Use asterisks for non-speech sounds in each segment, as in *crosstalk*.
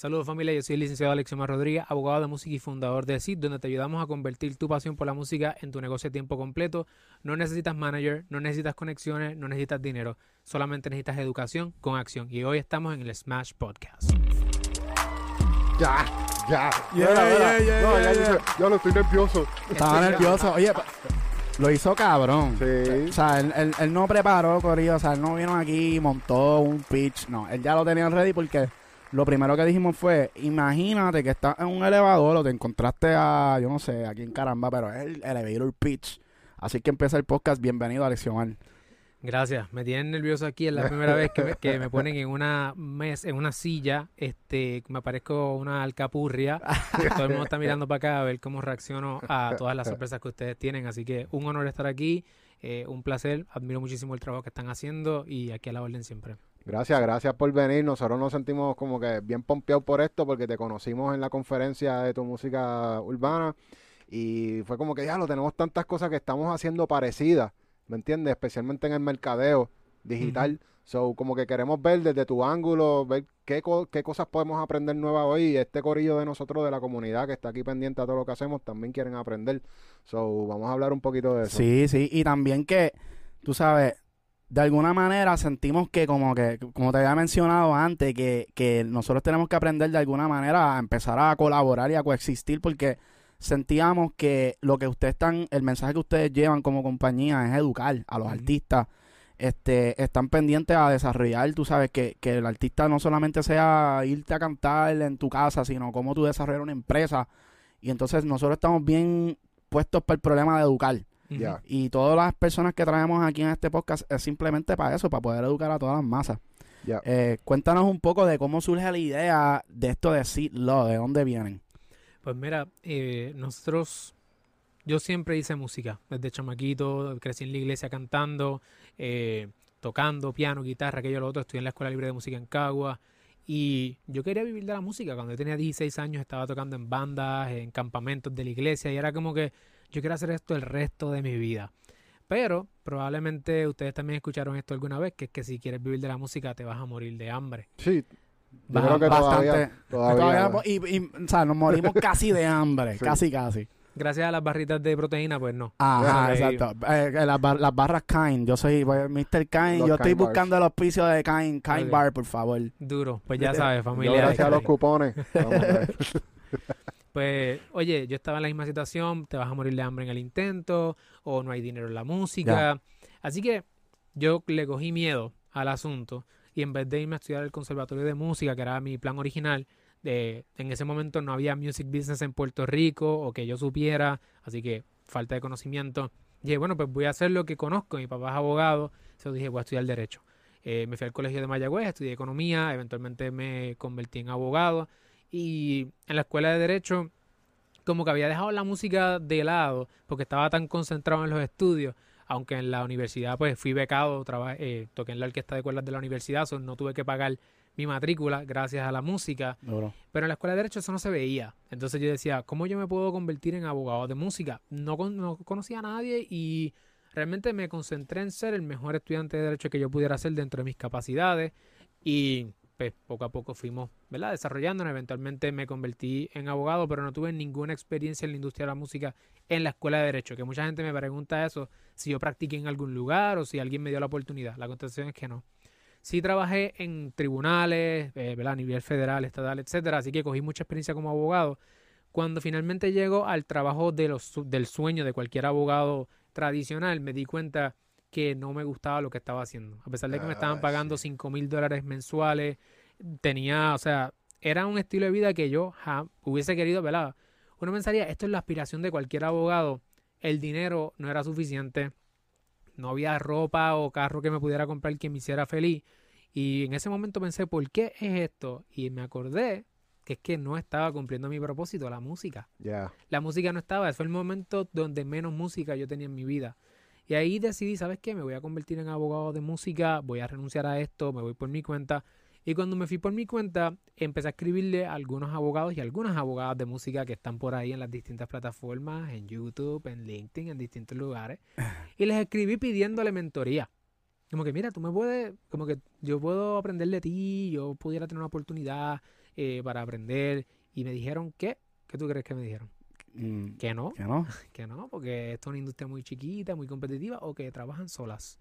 Saludos familia, yo soy el licenciado Alexioma Rodríguez, abogado de música y fundador de CID, donde te ayudamos a convertir tu pasión por la música en tu negocio a tiempo completo. No necesitas manager, no necesitas conexiones, no necesitas dinero, solamente necesitas educación con acción. Y hoy estamos en el Smash Podcast. Ya, ya. Yeah, Mira, yeah, yeah, no, ya dice, yo lo estoy nervioso. Estaba nervioso. Oye, lo hizo cabrón. Sí. O sea, él, él- él no preparó, Corillo. O sea, él no vino aquí y montó un pitch. No, él ya lo tenía ready porque lo primero que dijimos fue: Imagínate que estás en un elevador o te encontraste a, yo no sé, aquí en caramba, pero es el elevator pitch. Así que empieza el podcast. Bienvenido a Leccionar. Gracias, me tienen nervioso aquí, es la primera vez que me, ponen en una mes, en una silla, este, me parezco una alcapurria, todo el mundo está mirando para acá a ver cómo reacciono a todas las sorpresas que ustedes tienen, así que un honor estar aquí, eh, un placer, admiro muchísimo el trabajo que están haciendo y aquí a la orden siempre. Gracias, gracias por venir. Nosotros nos sentimos como que bien pompeados por esto porque te conocimos en la conferencia de tu música urbana y fue como que ya lo tenemos tantas cosas que estamos haciendo parecidas, ¿me entiendes? Especialmente en el mercadeo digital. So, como que queremos ver desde tu ángulo, ver qué, co- qué cosas podemos aprender nuevas hoy. Y este corillo de nosotros, de la comunidad que está aquí pendiente a todo lo que hacemos, también quieren aprender. So, vamos a hablar un poquito de eso. Sí, sí, y también que, tú sabes, de alguna manera sentimos que como que, como te había mencionado antes, que, que nosotros tenemos que aprender de alguna manera a empezar a colaborar y a coexistir porque sentíamos que lo que ustedes están, el mensaje que ustedes llevan como compañía es educar a los artistas. Este, están pendientes a desarrollar, tú sabes, que, que el artista no solamente sea irte a cantar en tu casa, sino cómo tú desarrollar una empresa. Y entonces nosotros estamos bien puestos para el problema de educar. Ya. Y todas las personas que traemos aquí en este podcast es simplemente para eso, para poder educar a todas las masas. Eh, cuéntanos un poco de cómo surge la idea de esto de Seed Law, de dónde vienen. Pues mira, eh, nosotros, yo siempre hice música, desde chamaquito, crecí en la iglesia cantando, eh, tocando piano, guitarra, aquello lo otro, estudié en la Escuela Libre de Música en Cagua y yo quería vivir de la música. Cuando yo tenía 16 años estaba tocando en bandas, en campamentos de la iglesia y era como que yo quiero hacer esto el resto de mi vida. Pero probablemente ustedes también escucharon esto alguna vez, que es que si quieres vivir de la música te vas a morir de hambre. Sí. Yo creo que Bastante. todavía, Todavía- y, y, o sea, nos morimos *laughs* casi de hambre, Sí. casi, casi. Gracias a las barritas de proteína, pues no. Ajá, exacto. Eh, eh, las, bar- las barras Kind, yo soy pues, Mr. Kind, Los yo estoy Kind bars. buscando el auspicio de Kind, Kind. Bar, por favor. Duro, pues ya sabes, Yo familia. gracias a los cupones. *laughs* *laughs* Pues, oye, yo estaba en la misma situación, te vas a morir de hambre en el intento, o no hay dinero en la música. Así que yo le cogí miedo al asunto y en vez de irme a estudiar el conservatorio de música, que era mi plan original, de, en ese momento no había music business en Puerto Rico o que yo supiera, así que falta de conocimiento. Dije, bueno, pues voy a hacer lo que conozco. Mi papá es abogado, entonces dije, voy a estudiar Derecho. Eh, me fui al colegio de Mayagüez, estudié Economía, eventualmente me convertí en abogado y en la escuela de Derecho como que había dejado la música de lado porque estaba tan concentrado en los estudios, aunque en la universidad pues fui becado, eh, toqué en la orquesta de cuerdas de la universidad, so no tuve que pagar mi matrícula gracias a la música, pero en la escuela de Derecho eso no se veía. Entonces yo decía, ¿cómo yo me puedo convertir en abogado de música? No, con- no conocía a nadie y realmente me concentré en ser el mejor estudiante de Derecho que yo pudiera ser dentro de mis capacidades y pues poco a poco fuimos, ¿verdad? Desarrollándonos. Eventualmente me convertí en abogado, pero no tuve ninguna experiencia en la industria de la música en la escuela de Derecho, que mucha gente me pregunta eso, si yo practiqué en algún lugar o si alguien me dio la oportunidad. La contestación es que no. Sí trabajé en tribunales, eh, ¿verdad? A nivel federal, estatal, etcétera, así que cogí mucha experiencia como abogado. Cuando finalmente llego al trabajo de los, del sueño de cualquier abogado tradicional, me di cuenta que no me gustaba lo que estaba haciendo. A pesar de que me estaban Ah, pagando cinco mil dólares mensuales, tenía, o sea, era un estilo de vida que yo ja, hubiese querido, ¿verdad? Uno pensaría, esto es la aspiración de cualquier abogado. El dinero no era suficiente, no había ropa o carro que me pudiera comprar que me hiciera feliz. Y en ese momento pensé, ¿por qué es esto? Y me acordé que es que no estaba cumpliendo mi propósito, la música. La música no estaba, fue el momento donde menos música yo tenía en mi vida. Y ahí decidí, ¿sabes qué? Me voy a convertir en abogado de música, voy a renunciar a esto, me voy por mi cuenta. Y cuando me fui por mi cuenta, empecé a escribirle a algunos abogados y algunas abogadas de música que están por ahí en las distintas plataformas, en YouTube, en LinkedIn, en distintos lugares. *laughs* Y les escribí pidiéndole mentoría. Como que, mira, tú me puedes, como que yo puedo aprender de ti, yo pudiera tener una oportunidad, eh, para aprender y me dijeron que, ¿qué tú crees que me dijeron? Mm, Que no, que no. *laughs* que no, porque esto es una industria muy chiquita, muy competitiva o que trabajan solas.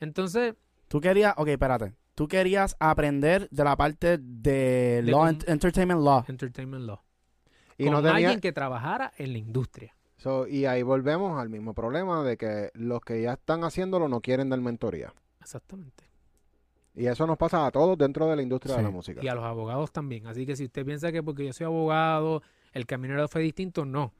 Entonces, Tú querías, ok, espérate. Tú querías aprender de la parte de, De law, ent- entertainment law. Entertainment Law. Y con no tenía, alguien que trabajara en la industria. so, y ahí volvemos al mismo problema de que los que ya están haciéndolo no quieren dar mentoría. Exactamente. Y eso nos pasa a todos dentro de la industria de la música. Y a los abogados también. Así que si usted piensa que porque yo soy abogado, el camino fue distinto, no.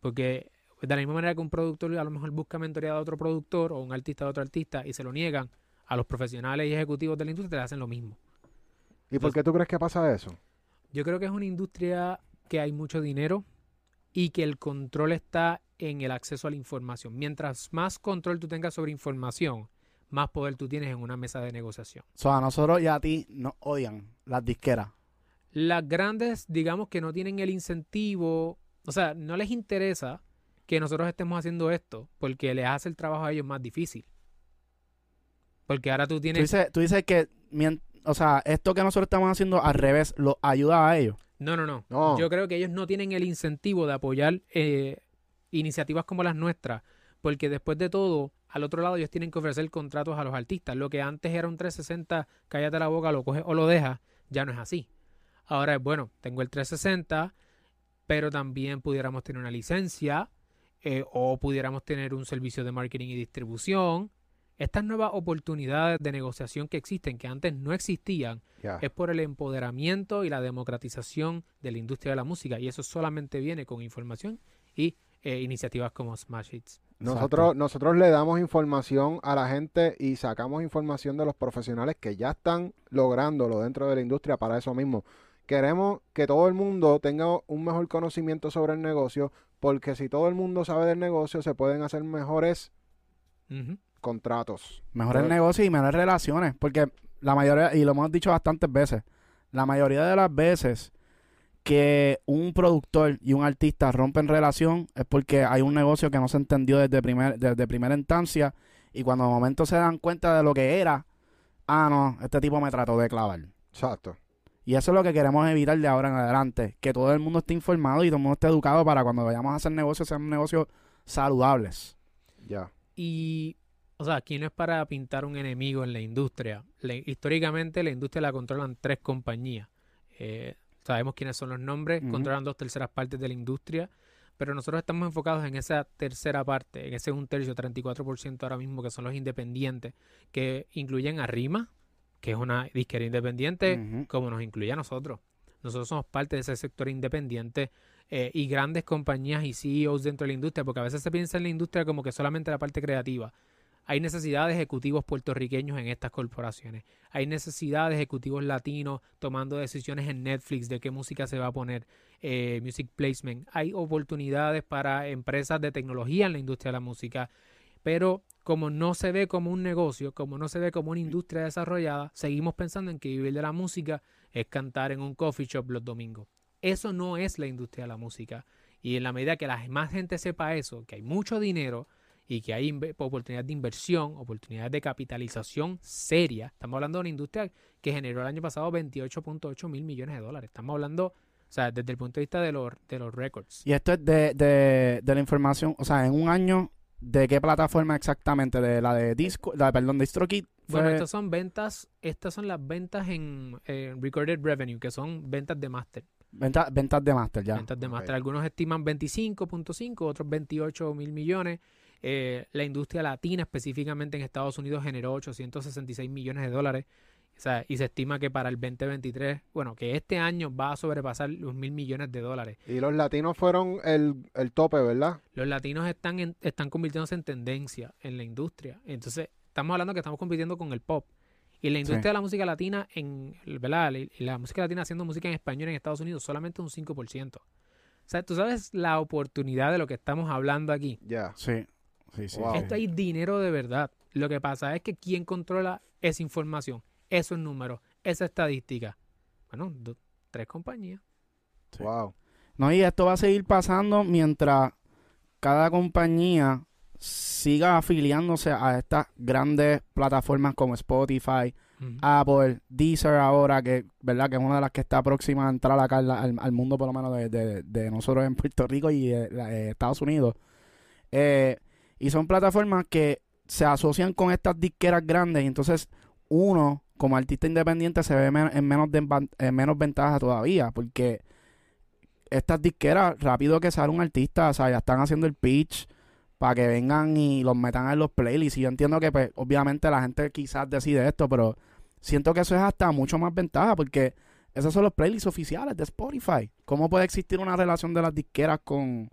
Porque de la misma manera que un productor a lo mejor busca mentoría de otro productor o un artista de otro artista y se lo niegan, a los profesionales y ejecutivos de la industria le hacen lo mismo. ¿Y por qué tú crees que pasa eso? Yo creo que es una industria que hay mucho dinero y que el control está en el acceso a la información. Mientras más control tú tengas sobre información, más poder tú tienes en una mesa de negociación. So, a nosotros y a ti nos odian las disqueras. Las grandes, digamos que no tienen el incentivo, o sea, no les interesa que nosotros estemos haciendo esto porque les hace el trabajo a ellos más difícil. Porque ahora tú Tú tienes... dices, tú dices que, o sea, esto que nosotros estamos haciendo al revés, lo ayuda a ellos. No, no, no, No. Yo creo que ellos no tienen el incentivo de apoyar eh, iniciativas como las nuestras, porque después de todo, al otro lado ellos tienen que ofrecer contratos a los artistas. Lo que antes era un 360, cállate la boca, lo coges o lo dejas, ya no es así. Ahora es bueno, tengo el 360, pero también pudiéramos tener una licencia eh, o pudiéramos tener un servicio de marketing y distribución. Estas nuevas oportunidades de negociación que existen, que antes no existían, es por el empoderamiento y la democratización de la industria de la música y eso solamente viene con información y eh, iniciativas como Smash Hits. Nosotros, nosotros le damos información a la gente y sacamos información de los profesionales que ya están lográndolo dentro de la industria para eso mismo. Queremos que todo el mundo tenga un mejor conocimiento sobre el negocio, porque si todo el mundo sabe del negocio, se pueden hacer mejores contratos. Mejores Pero- negocios y mejores relaciones. Porque la mayoría, y lo hemos dicho bastantes veces, la mayoría de las veces que un productor y un artista rompen relación es porque hay un negocio que no se entendió desde, primer, desde primera instancia y cuando de momento se dan cuenta de lo que era, ah, no, este tipo me trató de clavar. Exacto. Y eso es lo que queremos evitar de ahora en adelante, que todo el mundo esté informado y todo el mundo esté educado para cuando vayamos a hacer negocios sean negocios saludables. Ya. Y, o sea, aquí no es para pintar un enemigo en la industria. Históricamente la industria la controlan tres compañías. Eh, sabemos quiénes son los nombres, controlan dos terceras partes de la industria, pero nosotros estamos enfocados en esa tercera parte, en ese un tercio, 34% ahora mismo, que son los independientes, que incluyen a Rima, que es una disquera independiente, como nos incluye a nosotros. Nosotros somos parte de ese sector independiente eh, y grandes compañías y CEOs dentro de la industria, porque a veces se piensa en la industria como que solamente la parte creativa. Hay necesidad de ejecutivos puertorriqueños en estas corporaciones. Hay necesidad de ejecutivos latinos tomando decisiones en Netflix de qué música se va a poner, eh, music placement. Hay oportunidades para empresas de tecnología en la industria de la música. Pero como no se ve como un negocio, como no se ve como una industria desarrollada, seguimos pensando en que vivir de la música es cantar en un coffee shop los domingos. Eso no es la industria de la música. Y en la medida que la más gente sepa eso, que hay mucho dinero y que hay oportunidades de inversión, oportunidades de capitalización seria, estamos hablando de una industria que generó el año pasado 28.8 mil millones de dólares. Estamos hablando, o sea, desde el punto de vista de los, de los récords. Y esto es de, de, de la información, o sea, en un año, ¿de qué plataforma exactamente? ¿De la de Disco, la, perdón, de DistroKid? Bueno, estas son ventas, estas son las ventas en eh, recorded revenue, que son ventas de máster. venta- ventas de Master, ya. Ventas de Ok. máster. Algunos estiman 25.5, otros 28 mil millones. Eh, la industria latina, específicamente en Estados Unidos, generó 866 millones de dólares. O sea, y se estima que para el 2023, bueno, que este año va a sobrepasar los mil millones de dólares. Y los latinos fueron el, el tope, ¿verdad? Los latinos están, en- están convirtiéndose en tendencia en la industria. Entonces, estamos hablando que estamos compitiendo con el pop. Y la industria Sí. de la música latina, en, ¿verdad? Y la música latina haciendo música en español en Estados Unidos, solamente un 5%. O sea, tú sabes la oportunidad de lo que estamos hablando aquí. Ya. Sí, sí, sí. Wow. sí. Esto hay dinero de verdad. Lo que pasa es que quién controla esa información, esos números, esa estadística. Bueno, do- tres compañías. Sí. Wow. No, y esto va a seguir pasando mientras cada compañía siga afiliándose a estas grandes plataformas como Spotify. Apple, Deezer ahora, que verdad que es una de las que está próxima a entrar acá al, al- al mundo, por lo menos de, de- de nosotros en Puerto Rico y eh, eh, Estados Unidos. Eh, y son plataformas que se asocian con estas disqueras grandes y entonces uno, como artista independiente, se ve en menos ventaja todavía, porque estas disqueras, rápido que sale un artista, o sea, ya están haciendo el pitch para que vengan y los metan en los playlists. Y yo entiendo que, pues, obviamente la gente quizás decide esto, pero siento que eso es hasta mucho más ventaja porque esos son los playlists oficiales de Spotify. ¿Cómo puede existir una relación de las disqueras con,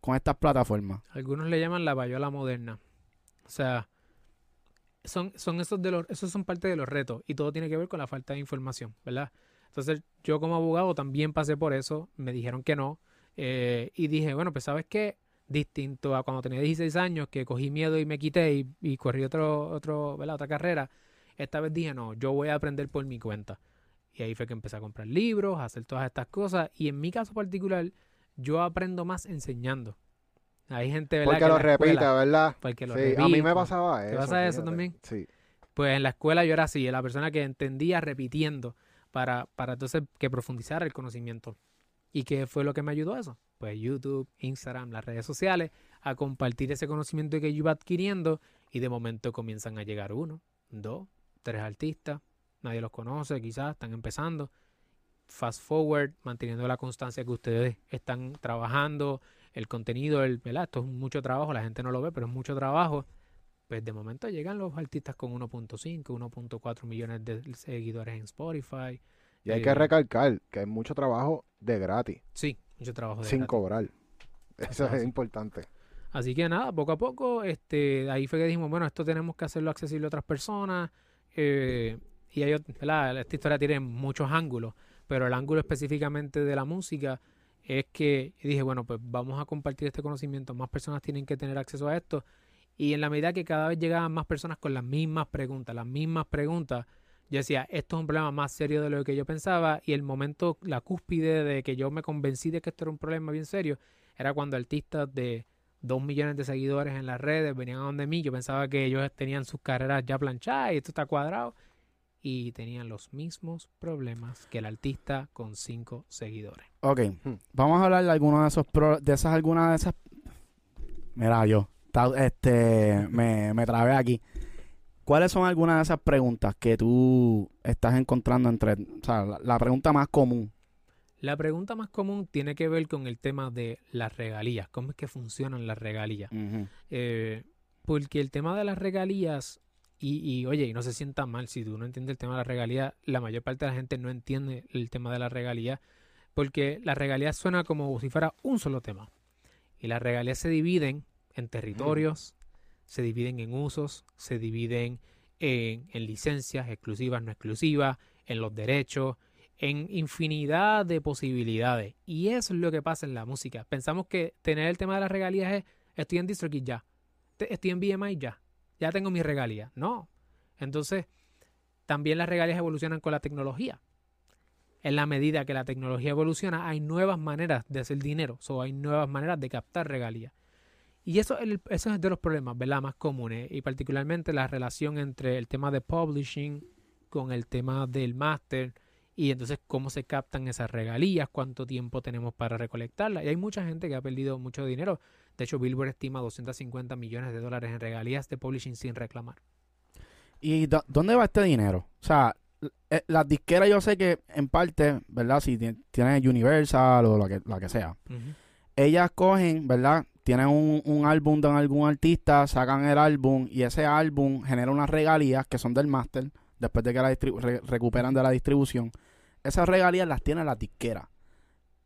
con estas plataformas? Algunos le llaman la payola moderna. O sea, son, son esos de los, esos son parte de los retos y todo tiene que ver con la falta de información, ¿verdad? Entonces, yo como abogado también pasé por eso, me dijeron que no, eh, y dije, bueno, pues sabes qué, distinto a cuando tenía 16 años, que cogí miedo y me quité y, y corrí otro, otro, ¿verdad? otra carrera, esta vez dije, no, yo voy a aprender por mi cuenta. Y ahí fue que empecé a comprar libros, a hacer todas estas cosas, y en mi caso particular, yo aprendo más enseñando. Hay gente, ¿verdad? Porque que lo repita, ¿verdad? porque lo Sí, a mí me pasaba eso. pasa eso fíjate. también? Sí. Pues en la escuela yo era así, la persona que entendía repitiendo para, para entonces que profundizara el conocimiento. ¿Y qué fue lo que me ayudó a eso? Pues YouTube, Instagram, las redes sociales, a compartir ese conocimiento que yo iba adquiriendo y de momento comienzan a llegar uno, dos, tres artistas, nadie los conoce, quizás están empezando. Fast forward, manteniendo la constancia que ustedes están trabajando, el contenido, el, ¿verdad? Esto es mucho trabajo, la gente no lo ve, pero es mucho trabajo pues de momento llegan los artistas con 1.5, 1.4 millones de seguidores en Spotify. Y hay Eh, que recalcar que hay mucho trabajo de gratis, Sí, mucho trabajo de sin gratis. cobrar. Eso es importante. Así que nada, poco a poco, este, ahí fue que dijimos, bueno, esto tenemos que hacerlo accesible a otras personas. eh, y ot- ¿verdad? esta historia tiene muchos ángulos, pero el ángulo específicamente de la música es que dije, bueno, pues vamos a compartir este conocimiento, más personas tienen que tener acceso a esto. Y en la medida que cada vez llegaban más personas con las mismas preguntas, las mismas preguntas, yo decía, esto es un problema más serio de lo que yo pensaba. Y el momento, la cúspide de que yo me convencí de que esto era un problema bien serio, era cuando artistas de dos millones de seguidores en las redes venían a donde mí. Yo pensaba que ellos tenían sus carreras ya planchadas y esto está cuadrado. Y tenían los mismos problemas que el artista con cinco seguidores. Ok, Hmm. vamos a hablar de algunos de esos pro- de esas algunas de esas Mira, yo este me, me trabé aquí. ¿Cuáles son algunas de esas preguntas que tú estás encontrando entre, o sea, la, la pregunta más común? La pregunta más común tiene que ver con el tema de las regalías. ¿Cómo es que funcionan las regalías? Eh, porque el tema de las regalías, y, oye, y no se sienta mal si tú no entiendes el tema de las regalías, la mayor parte de la gente no entiende el tema de las regalías, porque las regalías suena como si fuera un solo tema. Y las regalías se dividen en territorios, se dividen en usos, se dividen en, en licencias exclusivas, no exclusivas, en los derechos, en infinidad de posibilidades. Y eso es lo que pasa en la música. Pensamos que tener el tema de las regalías es estoy en DistroKid ya, estoy en BMI ya, ya tengo mis regalías. No. Entonces, también las regalías evolucionan con la tecnología. En la medida que la tecnología evoluciona, hay nuevas maneras de hacer dinero, o hay nuevas maneras de captar regalías. Y eso, es el- es de los problemas, ¿verdad? Más comunes. Y particularmente la relación entre el tema de publishing con el tema del máster. Y entonces cómo se captan esas regalías, cuánto tiempo tenemos para recolectarlas. Y hay mucha gente que ha perdido mucho dinero. De hecho, Billboard estima 250 millones de dólares en regalías de publishing sin reclamar. ¿Y dónde va este dinero? O sea, eh, las disqueras yo sé que en parte, ¿verdad? Si ti- tienen Universal o lo que, la que sea. ellas cogen, ¿verdad? Tienen un, un álbum de algún artista, sacan el álbum y ese álbum genera unas regalías que son del máster, después de que la re- recuperan de la distribución. Esas regalías las tiene la disquera.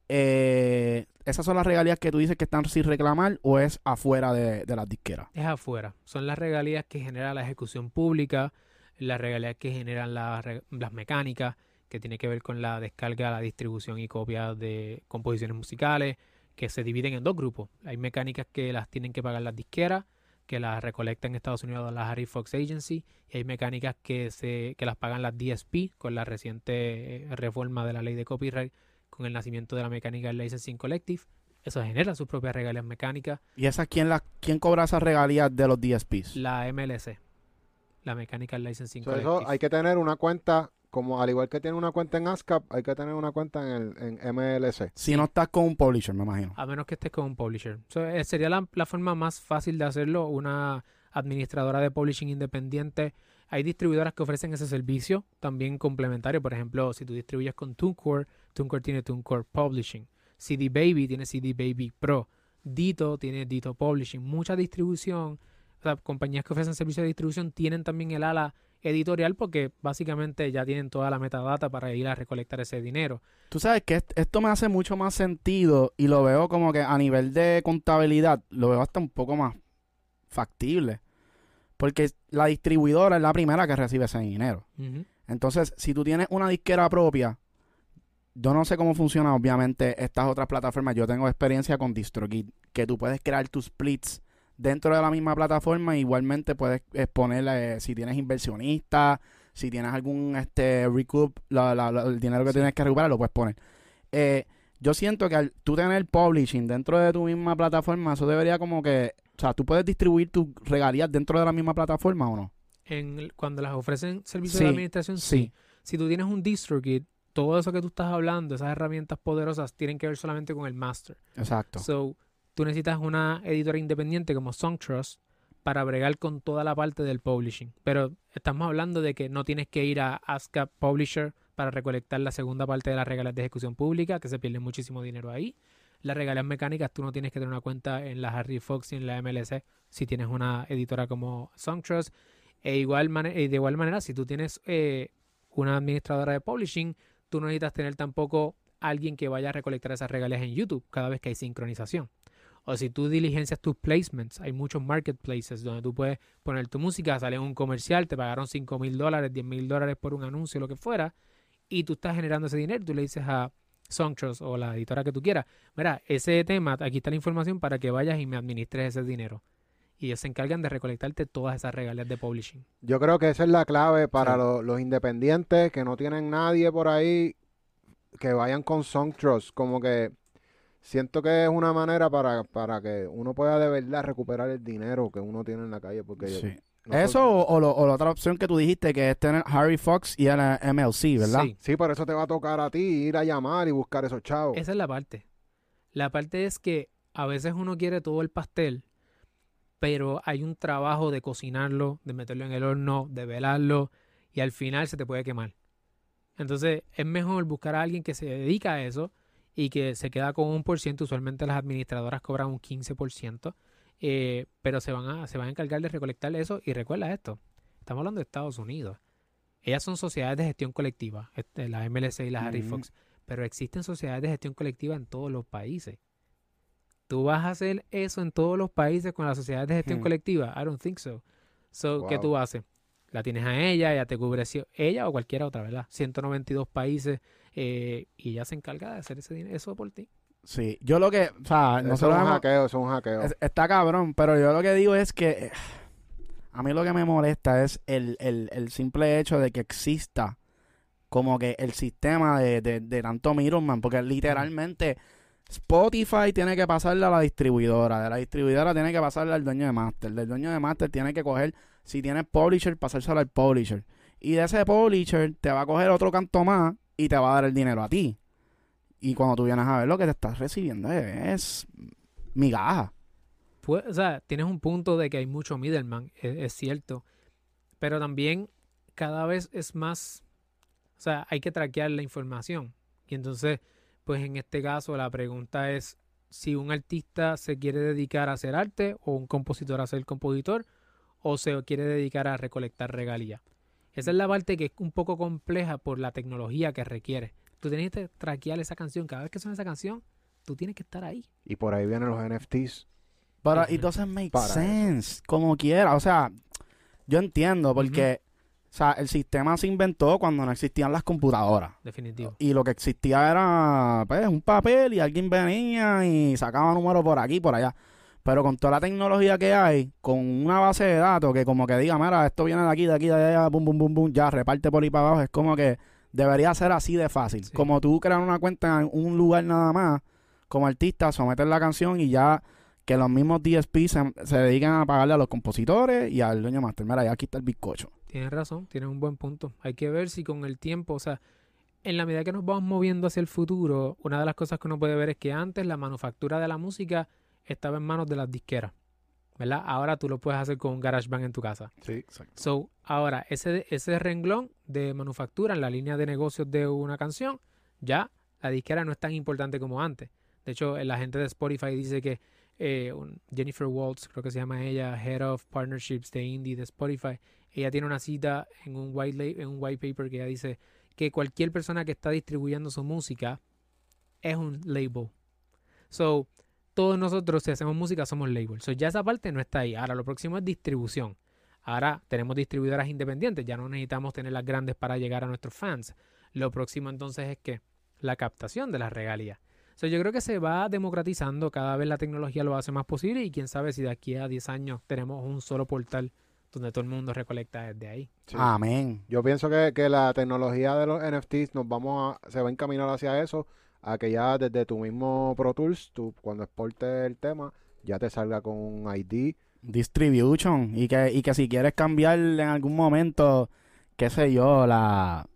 Eh, ¿Esas son las regalías que tú dices que están sin reclamar o es afuera de, de las disqueras? Es afuera. Son las regalías que genera la ejecución pública, las regalías que generan la las mecánicas, que tiene que ver con la descarga, la distribución y copia de composiciones musicales, que se dividen en dos grupos. Hay mecánicas que las tienen que pagar las disqueras, que las recolectan en Estados Unidos la Harry Fox Agency, y hay mecánicas que se que las pagan las DSP con la reciente eh, reforma de la ley de copyright, con el nacimiento de la mecánica del Licensing Collective. Eso genera sus propias regalías mecánicas. ¿Y esas quién, las quién cobra esas regalías de los DSPs? La MLC. la Mechanical Licensing So, eso Collective. hay que tener una cuenta, como al igual que tiene una cuenta en ASCAP, hay que tener una cuenta en, el, en MLC. Si no estás con un publisher, me imagino. A menos que estés con un publisher. So, eh, sería la, la forma más fácil de hacerlo, una administradora de publishing independiente. Hay distribuidoras que ofrecen ese servicio, también complementario. Por ejemplo, si tú distribuyes con TuneCore, TuneCore tiene TuneCore Publishing. CD Baby tiene CD Baby Pro. Dito tiene Dito Publishing. Mucha distribución, o sea, compañías que ofrecen servicios de distribución tienen también el ala editorial porque básicamente ya tienen toda la metadata para ir a recolectar ese dinero. Tú sabes que est- esto me hace mucho más sentido y lo veo como que a nivel de contabilidad, lo veo hasta un poco más factible. Porque la distribuidora es la primera que recibe ese dinero. Entonces, si tú tienes una disquera propia, yo no sé cómo funciona, obviamente, estas otras plataformas. Yo tengo experiencia con DistroKid, que tú puedes crear tus splits dentro de la misma plataforma. Igualmente puedes exponer eh, si tienes inversionistas, si tienes algún este recoup, la- la- la- el dinero que Sí. tienes que recuperar, lo puedes poner. Eh, yo siento que al tú tener publishing dentro de tu misma plataforma, eso debería como que, o sea, tú puedes distribuir tus regalías dentro de la misma plataforma o no. En el- cuando las ofrecen servicios Sí, de administración, sí. sí. Si tú tienes un DistroKid, todo eso que tú estás hablando, esas herramientas poderosas, tienen que ver solamente con el master. Exacto. So, tú necesitas una editora independiente como Songtrust para bregar con toda la parte del publishing. Pero estamos hablando de que no tienes que ir a ASCAP Publisher para recolectar la segunda parte de las regalías de ejecución pública, que se pierde muchísimo dinero ahí. Las regalías mecánicas, tú no tienes que tener una cuenta en la Harry Fox y en la MLC si tienes una editora como Songtrust. E igual mane- e de igual manera, si tú tienes eh, una administradora de publishing, tú no necesitas tener tampoco alguien que vaya a recolectar esas regalías en YouTube cada vez que hay sincronización. O si tú diligencias tus placements, hay muchos marketplaces donde tú puedes poner tu música, sale un comercial, te pagaron 5 mil dólares, 10 mil dólares por un anuncio, lo que fuera, y tú estás generando ese dinero, tú le dices a Songtrust o la editora que tú quieras, mira, ese tema, aquí está la información para que vayas y me administres ese dinero. Y ellos se encargan de recolectarte todas esas regalías de publishing. Yo creo que esa es la clave para Sí. lo- los independientes que no tienen nadie por ahí que vayan con Songtrust. Como que siento que es una manera para, para que uno pueda de verdad recuperar el dinero que uno tiene en la calle. Porque Sí. nosotros- Eso o, o lo- o la otra opción que tú dijiste que es tener Harry Fox y el eh, MLC, ¿verdad? Sí. Sí, por eso te va a tocar a ti ir a llamar y buscar esos chavos. Esa es la parte. La parte es que a veces uno quiere todo el pastel, pero hay un trabajo de cocinarlo, de meterlo en el horno, de velarlo, y al final se te puede quemar. Entonces es mejor buscar a alguien que se dedica a eso y que se queda con un por ciento. Usualmente las administradoras cobran un 15%, eh, pero se van, a, se van a encargar de recolectar eso. Y recuerda esto, estamos hablando de Estados Unidos. Ellas son sociedades de gestión colectiva, este, la MLC y la Harry Ujú. Fox, pero existen sociedades de gestión colectiva en todos los países. ¿Tú vas a hacer eso en todos los países con las sociedades de gestión Hmm. colectiva? I don't think so. So, ¿qué Wow. tú haces? La tienes a ella, ella te cubre ella o cualquiera otra, ¿verdad? 192 países eh, y ella se encarga de hacer ese dinero, eso por ti. Sí. Yo lo que, o sea, nosotros es un hemos- hackeo, es un hackeo. es- está cabrón, pero yo lo que digo es que a mí lo que me molesta es el, el, el simple hecho de que exista como que el sistema de, de, de tanto middleman, porque literalmente Spotify tiene que pasarle a la distribuidora, de la distribuidora tiene que pasarle al dueño de master, del dueño de master tiene que coger, si tienes publisher, pasárselo al publisher. Y de ese publisher te va a coger otro canto más y te va a dar el dinero a ti. Y cuando tú vienes a ver lo que te estás recibiendo es migaja. Pues, o sea, tienes un punto de que hay mucho middleman, es, es cierto, pero también cada vez es más, o sea, hay que traquear la información. Y entonces, pues en este caso la pregunta es si un artista se quiere dedicar a hacer arte o un compositor a ser compositor o se quiere dedicar a recolectar regalías. Esa es la parte que es un poco compleja por la tecnología que requiere. Tú tienes que traquear esa canción. Cada vez que suena esa canción, tú tienes que estar ahí. Y por ahí vienen los NFTs. Pero it doesn't make Para eso. sense, como quiera. O sea, yo entiendo porque o sea, el sistema se inventó cuando no existían las computadoras. Definitivo. Y lo que existía era pues, un papel y alguien venía y sacaba números por aquí y por allá. Pero con toda la tecnología que hay, con una base de datos que como que diga, mira, esto viene de aquí, de aquí, de allá, bum, bum, bum, bum, ya reparte por ahí para abajo, es como que debería ser así de fácil. Sí. Como tú creas una cuenta en un lugar nada más, como artista, someter la canción y ya que los mismos DSP se, se dedican a pagarle a los compositores y al dueño master. Mira, ya aquí está el bizcocho. tienes razón, tienes un buen punto. Hay que ver si con el tiempo, o sea, en la medida que nos vamos moviendo hacia el futuro, una de las cosas que uno puede ver es que antes la manufactura de la música estaba en manos de las disqueras, ¿verdad? Ahora tú lo puedes hacer con un GarageBand en tu casa. Sí. Exacto. So, ahora, ese, ese renglón de manufactura en la línea de negocios de una canción, ya la disquera no es tan importante como antes. De hecho, la gente de Spotify dice que eh, Jennifer Waltz, creo que se llama ella, Head of Partnerships de Indie de Spotify, ella tiene una cita en un white, en un white paper que ella dice que cualquier persona que está distribuyendo su música es un label. So, todos nosotros, si hacemos música, somos labels. So, ya esa parte no está ahí. Ahora, lo próximo es distribución. Ahora tenemos distribuidoras independientes, ya no necesitamos tener las grandes para llegar a nuestros fans. Lo próximo entonces es que la captación de las regalías. So, yo creo que se va democratizando, cada vez la tecnología lo hace más posible y quién sabe si de aquí a 10 años tenemos un solo portal donde todo el mundo recolecta desde ahí. Sí. Amén. Yo pienso que, que la tecnología de los NFTs nos vamos a, se va a encaminar hacia eso, a que ya desde tu mismo Pro Tools, tú cuando exportes el tema, ya te salga con un ID. Distribution. Y que, y que si quieres cambiar en algún momento, qué sé yo, la...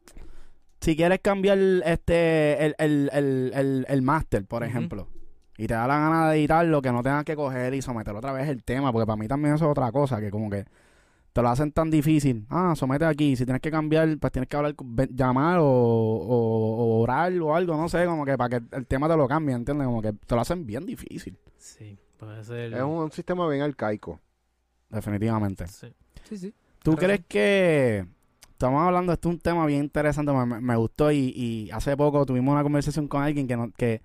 Si quieres cambiar este el, el, el, el, el máster, por ejemplo, y te da la gana de editarlo, que no tengas que coger y someter otra vez el tema, porque para mí también eso es otra cosa, que como que te lo hacen tan difícil. Ah, somete aquí, si tienes que cambiar, pues tienes que hablar, llamar o, o, o orar o algo, no sé, como que para que el tema te lo cambie, ¿entiendes? Como que te lo hacen bien difícil, Sí, puede ser. Es un, un sistema bien arcaico. definitivamente. Sí, sí. sí. ¿Tú crees que estamos hablando, esto es un tema bien interesante, me, me- gustó y, y hace poco tuvimos una conversación con alguien que, no- que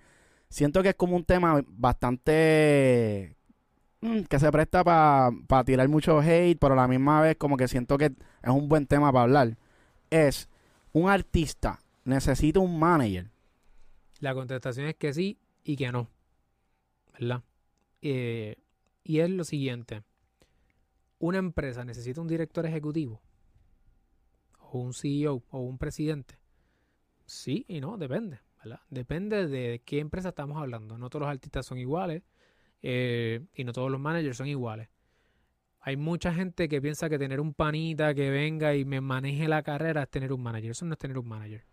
siento que es como un tema bastante mm, que se presta para tirar mucho hate, pero a la misma vez como que siento que es un buen tema para hablar. Es un artista necesita un manager. La contestación es que sí y que no. ¿Verdad? Eh, y es lo siguiente. Una empresa necesita un director ejecutivo. O un CEO o un presidente. Sí y no, depende. ¿verdad? Depende de qué empresa estamos hablando. No todos los artistas son iguales. eh, y no todos los managers son iguales. Hay mucha gente que piensa que tener un panita que venga y me maneje la carrera es tener un manager. Eso no es tener un manager.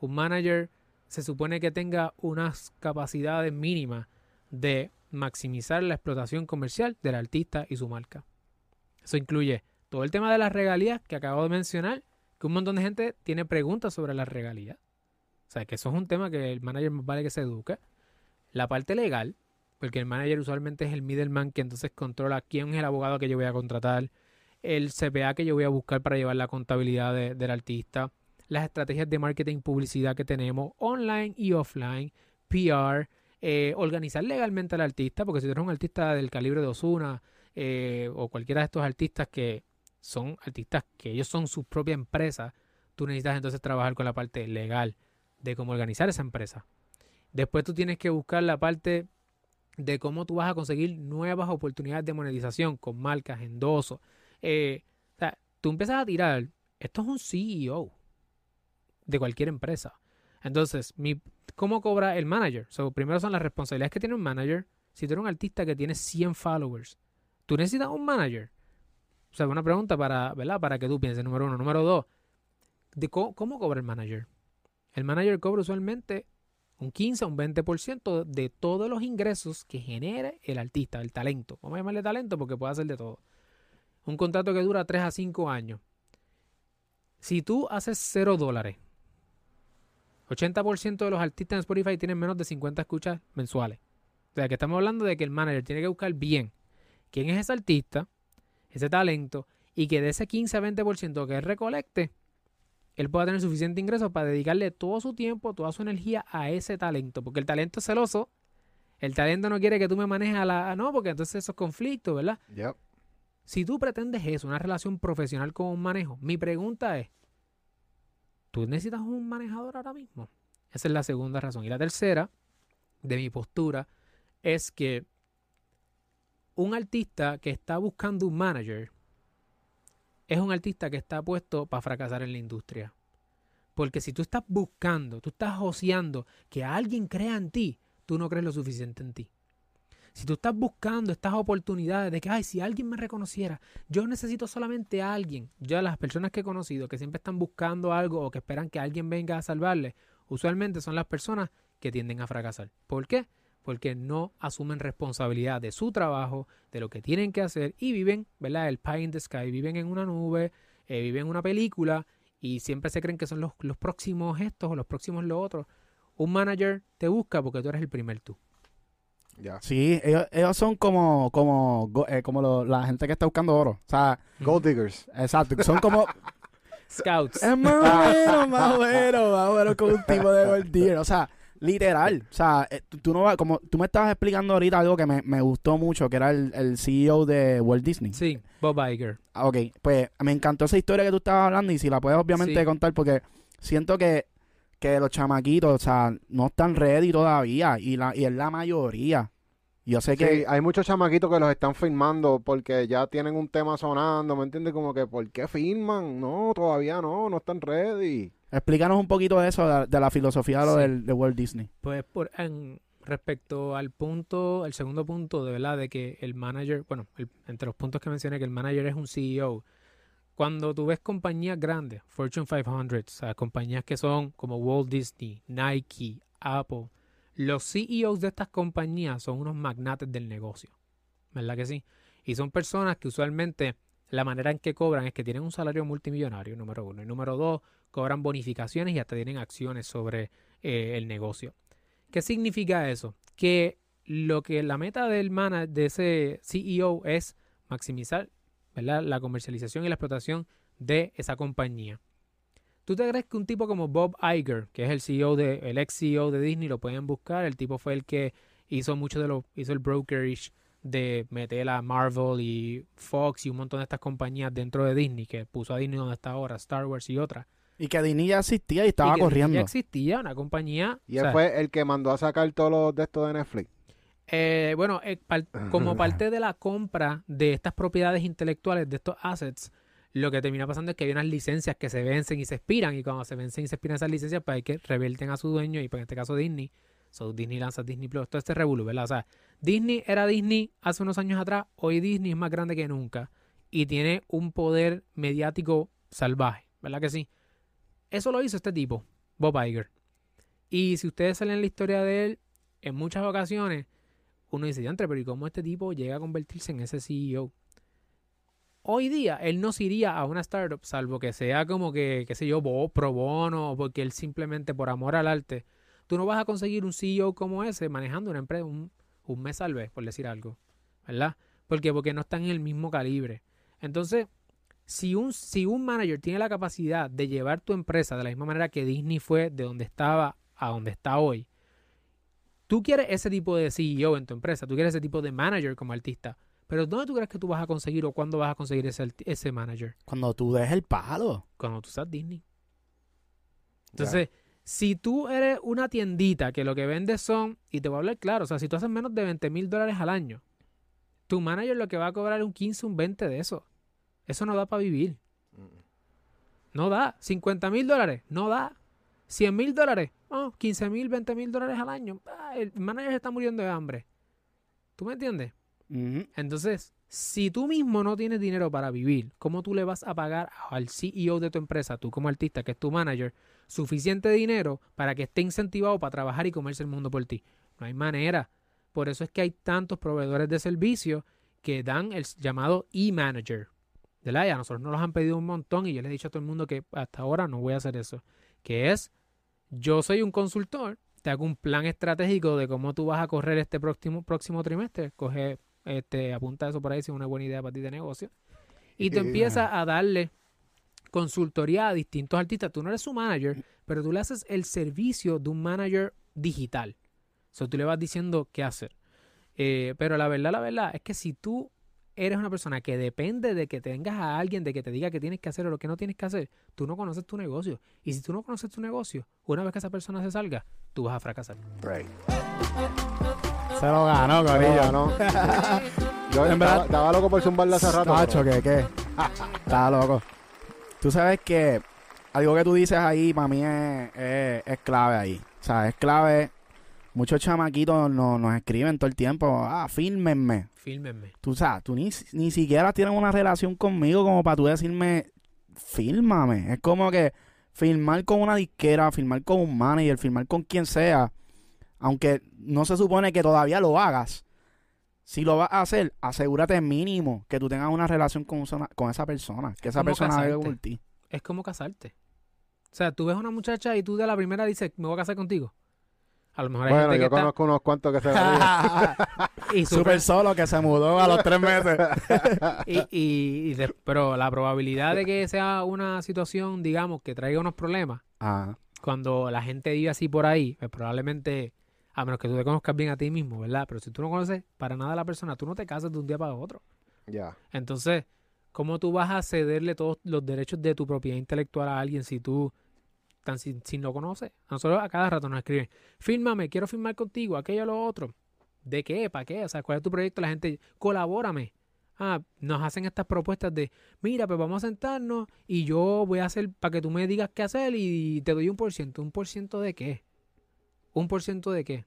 Un manager se supone que tenga unas capacidades mínimas de maximizar la explotación comercial del artista y su marca. Eso incluye todo el tema de las regalías que acabo de mencionar, que un montón de gente tiene preguntas sobre las regalías. O sea, que eso es un tema que el manager más vale que se eduque. La parte legal, porque el manager usualmente es el middleman que entonces controla quién es el abogado que yo voy a contratar, el CPA que yo voy a buscar para llevar la contabilidad de- del artista, las estrategias de marketing, publicidad que tenemos online y offline, PR, eh, organizar legalmente al artista, porque si tú eres un artista del calibre de Osuna eh, o cualquiera de estos artistas que son artistas que ellos son su propia empresa, tú necesitas entonces trabajar con la parte legal de cómo organizar esa empresa. Después tú tienes que buscar la parte de cómo tú vas a conseguir nuevas oportunidades de monetización con marcas, endosos. Eh, o sea, tú empiezas a tirar, esto es un CEO de cualquier empresa. Entonces, mi, ¿cómo cobra el manager? Primero son las responsabilidades que tiene un manager. Si tú eres un artista que tiene 100 followers, ¿tú necesitas un manager? O sea, una pregunta para, ¿verdad? Para que tú pienses, número uno. Número dos, de ¿cómo cobra el manager? El manager cobra usualmente un 15 o un 20% de todos los ingresos que genere el artista, el talento. Vamos a llamarle talento porque puede hacer de todo. Un contrato que dura 3 a 5 años. Si tú haces 0 dólares, 80% de los artistas en Spotify tienen menos de 50 escuchas mensuales. O sea, que estamos hablando de que el manager tiene que buscar bien quién es ese artista, ese talento, y que de ese 15 a 20% que él recolecte, él pueda tener suficiente ingreso para dedicarle todo su tiempo, toda su energía a ese talento. Porque el talento es celoso. El talento no quiere que tú me manejes a la... No, porque entonces esos conflictos, ¿verdad? Yep. Si tú pretendes eso, una relación profesional con un manejo, mi pregunta es, ¿tú necesitas un manejador ahora mismo? Esa es la segunda razón. Y la tercera de mi postura es que un artista que está buscando un manager es un artista que está puesto para fracasar en la industria. Porque si tú estás buscando, tú estás joseando que alguien crea en ti, tú no crees lo suficiente en ti. Si tú estás buscando estas oportunidades de que, ay, si alguien me reconociera, yo necesito solamente a alguien. Ya las personas que he conocido que siempre están buscando algo o que esperan que alguien venga a salvarle, usualmente son las personas que tienden a fracasar. ¿Por qué? Porque no asumen responsabilidad de su trabajo, de lo que tienen que hacer y viven, ¿verdad? El pie in the sky, viven en una nube, eh, viven en una película y siempre se creen que son los, los próximos estos o los próximos los otros. Un manager te busca porque tú eres el primer tú. Sí, ellos, ellos son como, como, eh, como lo- la gente que está buscando oro. O sea, Gold diggers. exacto, son como... *laughs* Scouts. es más o menos, más o menos, más o menos como un tipo de gold digger. O sea, literal. O sea, eh, tú, tú no vas, como tú me estabas explicando ahorita algo que me, me gustó mucho, que era el, el CEO de Walt Disney. Sí, Bob Iger. Ah, Ok, pues me encantó esa historia que tú estabas hablando y si la puedes obviamente Sí. contar porque siento que, que los chamaquitos, o sea, no están ready todavía y, la, y es la mayoría. Yo sé que... Sí, hay muchos chamaquitos que los están filmando porque ya tienen un tema sonando, ¿me entiendes? Como que, ¿por qué filman? No, todavía no, no están ready. Explícanos un poquito de eso, de, de la filosofía lo del, de Walt Disney. Pues por en respecto al punto, el segundo punto de verdad de que el manager, bueno, el- entre los puntos que mencioné que el manager es un CEO. Cuando tú ves compañías grandes, Fortune 500, o sea, compañías que son como Walt Disney, Nike, Apple, los CEOs de estas compañías son unos magnates del negocio. ¿Verdad que sí? Y son personas que usualmente la manera en que cobran es que tienen un salario multimillonario, número uno. Y número dos, cobran bonificaciones y hasta tienen acciones sobre eh, el negocio. ¿Qué significa eso? Que lo que la meta del mana de ese CEO es maximizar ¿verdad? la comercialización y la explotación de esa compañía. ¿Tú te crees que un tipo como Bob Iger, que es el CEO de, el ex CEO de Disney, lo pueden buscar? El tipo fue el que hizo mucho de lo, hizo el brokerage de meter a Marvel y Fox y un montón de estas compañías dentro de Disney, que puso a Disney donde está ahora, Star Wars y otras. Y que Disney ya existía y estaba Y que corriendo. Ya existía una compañía. Y o él sea, fue el que mandó a sacar todos los de estos de Netflix. Eh, bueno, eh, par- como *laughs* parte de la compra de estas propiedades intelectuales, de estos assets, lo que termina pasando es que hay unas licencias que se vencen y se expiran, y cuando se vencen y se expiran esas licencias, pues hay que reverten a su dueño, y pues en este caso Disney. So, Disney lanza Disney Plus, todo este revuelo, ¿verdad? O sea, Disney era Disney hace unos años atrás, hoy Disney es más grande que nunca, y tiene un poder mediático salvaje, ¿verdad que sí? Eso lo hizo este tipo, Bob Iger. Y si ustedes salen la historia de él, en muchas ocasiones, uno dice, diantre, pero ¿y cómo este tipo llega a convertirse en ese CEO? Hoy día, él no se iría a una startup, salvo que sea como que, qué sé yo, pro bono, o porque él simplemente por amor al arte. Tú no vas a conseguir un CEO como ese manejando una empresa un, un mes al vez, por decir algo. ¿Verdad? Porque, porque no están en el mismo calibre. Entonces, si un, si un manager tiene la capacidad de llevar tu empresa de la misma manera que Disney fue de donde estaba a donde está hoy, tú quieres ese tipo de CEO en tu empresa, tú quieres ese tipo de manager como artista, pero ¿dónde tú crees que tú vas a conseguir o cuándo vas a conseguir ese, ese manager? Cuando tú des el palo. Cuando tú seas Disney. Entonces, si tú eres una tiendita que lo que vendes son, y te voy a hablar claro, o sea, si tú haces menos de 20 mil dólares al año, tu manager lo que va a cobrar es un 15, un 20 de eso. Eso no da para vivir. No da. 50 mil dólares, no da. 100 mil dólares, oh, 15 mil, 20 mil dólares al año. Ah, el manager está muriendo de hambre. ¿Tú me entiendes? Entonces, si tú mismo no tienes dinero para vivir, ¿cómo tú le vas a pagar al CEO de tu empresa, tú como artista, que es tu manager, suficiente dinero para que esté incentivado para trabajar y comerse el mundo por ti? No hay manera. Por eso es que hay tantos proveedores de servicios que dan el llamado e-manager. ¿Verdad? Y a nosotros nos los han pedido un montón y yo les he dicho a todo el mundo que hasta ahora no voy a hacer eso. Que es, yo soy un consultor, te hago un plan estratégico de cómo tú vas a correr este próximo, próximo trimestre. Coge este, apunta eso por ahí si es una buena idea para ti de negocio. Y tú empiezas a darle consultoría a distintos artistas. Tú no eres su manager, pero tú le haces el servicio de un manager digital. O sea, tú le vas diciendo qué hacer. Eh, pero la verdad, la verdad es que si tú eres una persona que depende de que tengas a alguien de que te diga qué tienes que hacer o lo que no tienes que hacer, tú no conoces tu negocio. Y si tú no conoces tu negocio, una vez que esa persona se salga, tú vas a fracasar. Right. Se lo ganó, Corillo. ganó. *laughs* Yo En estaba, verdad- estaba loco por zumbarle hace rato. Tacho, ¿qué, qué? *laughs* Está loco. Tú sabes que algo que tú dices ahí para mí es, es- es clave ahí. O sea, es clave Muchos chamaquitos no- nos escriben todo el tiempo, ah, fírmenme. Fílmenme. Tú sabes, tú ni, ni siquiera tienes una relación conmigo como para tú decirme, fírmame. Es como que firmar con una disquera, firmar con un manager, firmar con quien sea, aunque no se supone que todavía lo hagas. Si lo vas a hacer, asegúrate mínimo que tú tengas una relación con, una- con esa persona, que esa persona casarte. por ti. Es como casarte. O sea, tú ves a una muchacha y tú de la primera dices, me voy a casar contigo. A lo mejor hay Bueno, gente yo que conozco unos cuantos que se. *laughs* Y Súper súper- solo que se mudó a los tres meses. *laughs* y, y- y de- pero la probabilidad de que sea una situación, digamos, que traiga unos problemas, Ah, cuando la gente vive así por ahí, pues probablemente, a menos que tú te conozcas bien a ti mismo, ¿verdad? Pero si tú no conoces para nada a la persona, tú no te casas de un día para otro. Ya. Entonces, ¿cómo tú vas a cederle todos los derechos de tu propiedad intelectual a alguien si tú tan sin, sin lo conoces? A nosotros a cada rato nos escriben, fírmame, quiero firmar contigo, aquello, lo otro. ¿De qué? ¿Para qué? O sea, ¿cuál es tu proyecto? La gente, colabórame. Ah, nos hacen estas propuestas de, mira, pues vamos a sentarnos y yo voy a hacer para que tú me digas qué hacer y te doy un por ciento. ¿Un por ciento de qué? ¿Un por ciento de qué?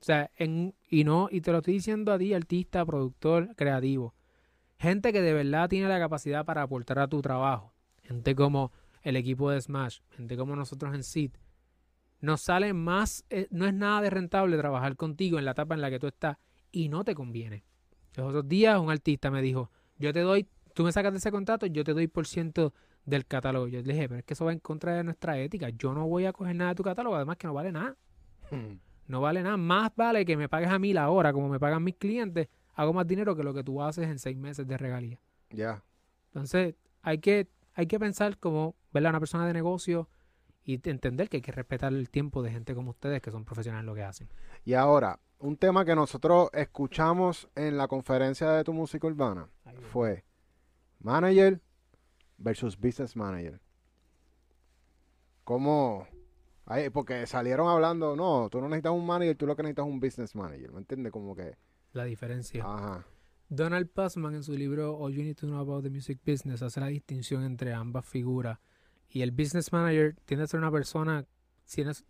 O sea, en, y no, y te lo estoy diciendo a ti, artista, productor, creativo. Gente que de verdad tiene la capacidad para aportar a tu trabajo. Gente como el equipo de Smash, gente como nosotros en Seed. Nos sale más, eh, no es nada de rentable trabajar contigo en la etapa en la que tú estás y no te conviene. Los otros días un artista me dijo, yo te doy, tú me sacas de ese contrato, yo te doy por ciento del catálogo. Yo le dije, pero es que eso va en contra de nuestra ética. Yo no voy a coger nada de tu catálogo, además que no vale nada. No vale nada. Más vale que me pagues a mí la hora, como me pagan mis clientes, hago más dinero que lo que tú haces en seis meses de regalía. Ya. Entonces, hay que, hay que pensar como, ¿verdad? Una persona de negocio y entender que hay que respetar el tiempo de gente como ustedes que son profesionales en lo que hacen. Y ahora, un tema que nosotros escuchamos en la conferencia de tu música urbana fue manager versus business manager. ¿Cómo? Ay, porque salieron hablando, no, tú no necesitas un manager, tú lo que necesitas es un business manager, ¿me entiendes? Como que, La diferencia. ajá, Donald Passman en su libro All You Need to Know About the Music Business hace la distinción entre ambas figuras. Y el business manager tiende a ser una persona,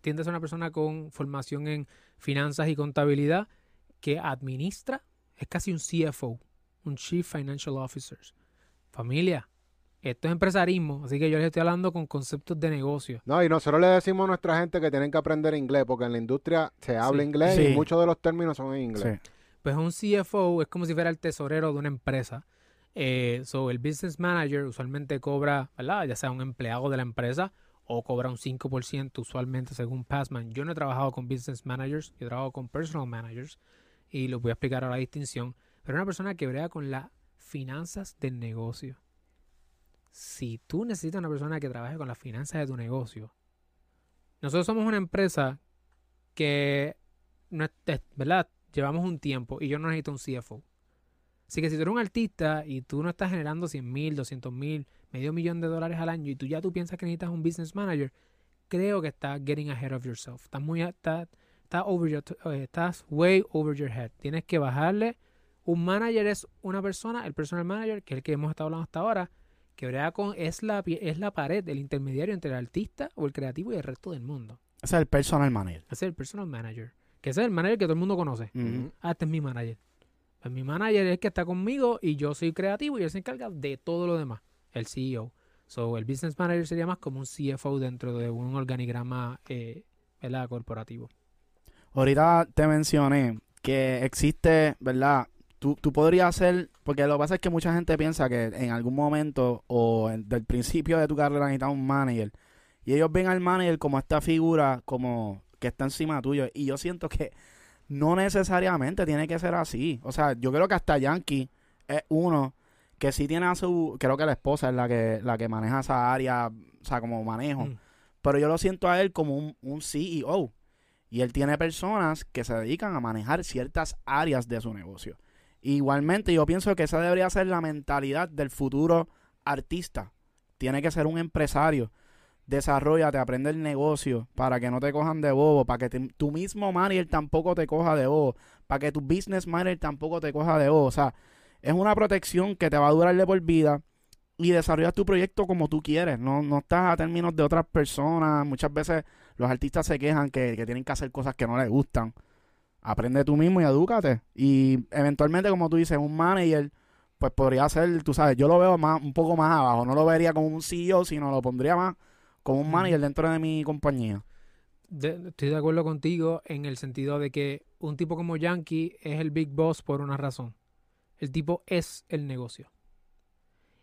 tiende a ser una persona con formación en finanzas y contabilidad que administra, es casi un CFO, un Chief Financial Officer. Familia, esto es empresarismo, así que yo les estoy hablando con conceptos de negocio. No, y nosotros le decimos a nuestra gente que tienen que aprender inglés, porque en la industria se habla Sí. inglés Sí. y muchos de los términos son en inglés. sí. Pues un CFO es como si fuera el tesorero de una empresa. Eh, so, el business manager usualmente cobra, ¿verdad? Ya sea un empleado de la empresa o cobra un 5% usualmente según Passman. Yo no he trabajado con business managers, yo he trabajado con personal managers y lo voy a explicar ahora la distinción. Pero una persona que brega con las finanzas del negocio. Si tú necesitas una persona que trabaje con las finanzas de tu negocio, nosotros somos una empresa que, ¿verdad? Llevamos un tiempo y yo no necesito un CFO. Así que si tú eres un artista y tú no estás generando 100 mil, 200 mil, medio millón de dólares al año y tú ya tú piensas que necesitas un business manager, creo que estás getting ahead of yourself. Estás muy, estás, estás over your- eh, estás way over your head. Tienes que bajarle. Un manager es una persona, el personal manager, que es el que hemos estado hablando hasta ahora, que brega con, es la, es la pared, el intermediario entre el artista o el creativo y el resto del mundo. Ese es el personal manager. Ese es el personal manager. Que ese es el manager que todo el mundo conoce. Ah, este es mi manager. Pues mi manager es el que está conmigo y yo soy creativo y él se encarga de todo lo demás. El CEO. So, el business manager sería más como un CFO dentro de un organigrama eh, corporativo. Ahorita te mencioné que existe, ¿verdad? Tú, tú podrías hacer, porque lo que pasa es que mucha gente piensa que en algún momento o del principio de tu carrera necesitas un manager. Y ellos ven al manager como esta figura como que está encima tuyo. Y yo siento que no necesariamente tiene que ser así. O sea, yo creo que hasta Yankee es uno que sí tiene a su, creo que la esposa es la que, la que maneja esa área, o sea, como manejo. Mm. Pero yo lo siento a él como un, un CEO. Y él tiene personas que se dedican a manejar ciertas áreas de su negocio. Igualmente, yo pienso que esa debería ser la mentalidad del futuro artista. Tiene que ser un empresario. Desarrollate, aprende el negocio para que no te cojan de bobo, para que tu mismo manager tampoco te coja de bobo, para que tu business manager tampoco te coja de bobo. O sea, es una protección que te va a durar de por vida y desarrollas tu proyecto como tú quieres. No, no estás a términos de otras personas. Muchas veces los artistas se quejan que, que tienen que hacer cosas que no les gustan. aprende tú mismo y edúcate. Y eventualmente, como tú dices, un manager, pues podría ser, tú sabes, yo lo veo más, un poco más abajo. No lo vería como un CEO, sino lo pondría más como un manager dentro de mi compañía. De- estoy de acuerdo contigo en el sentido de que un tipo como Yankee es el big boss por una razón. El tipo es el negocio.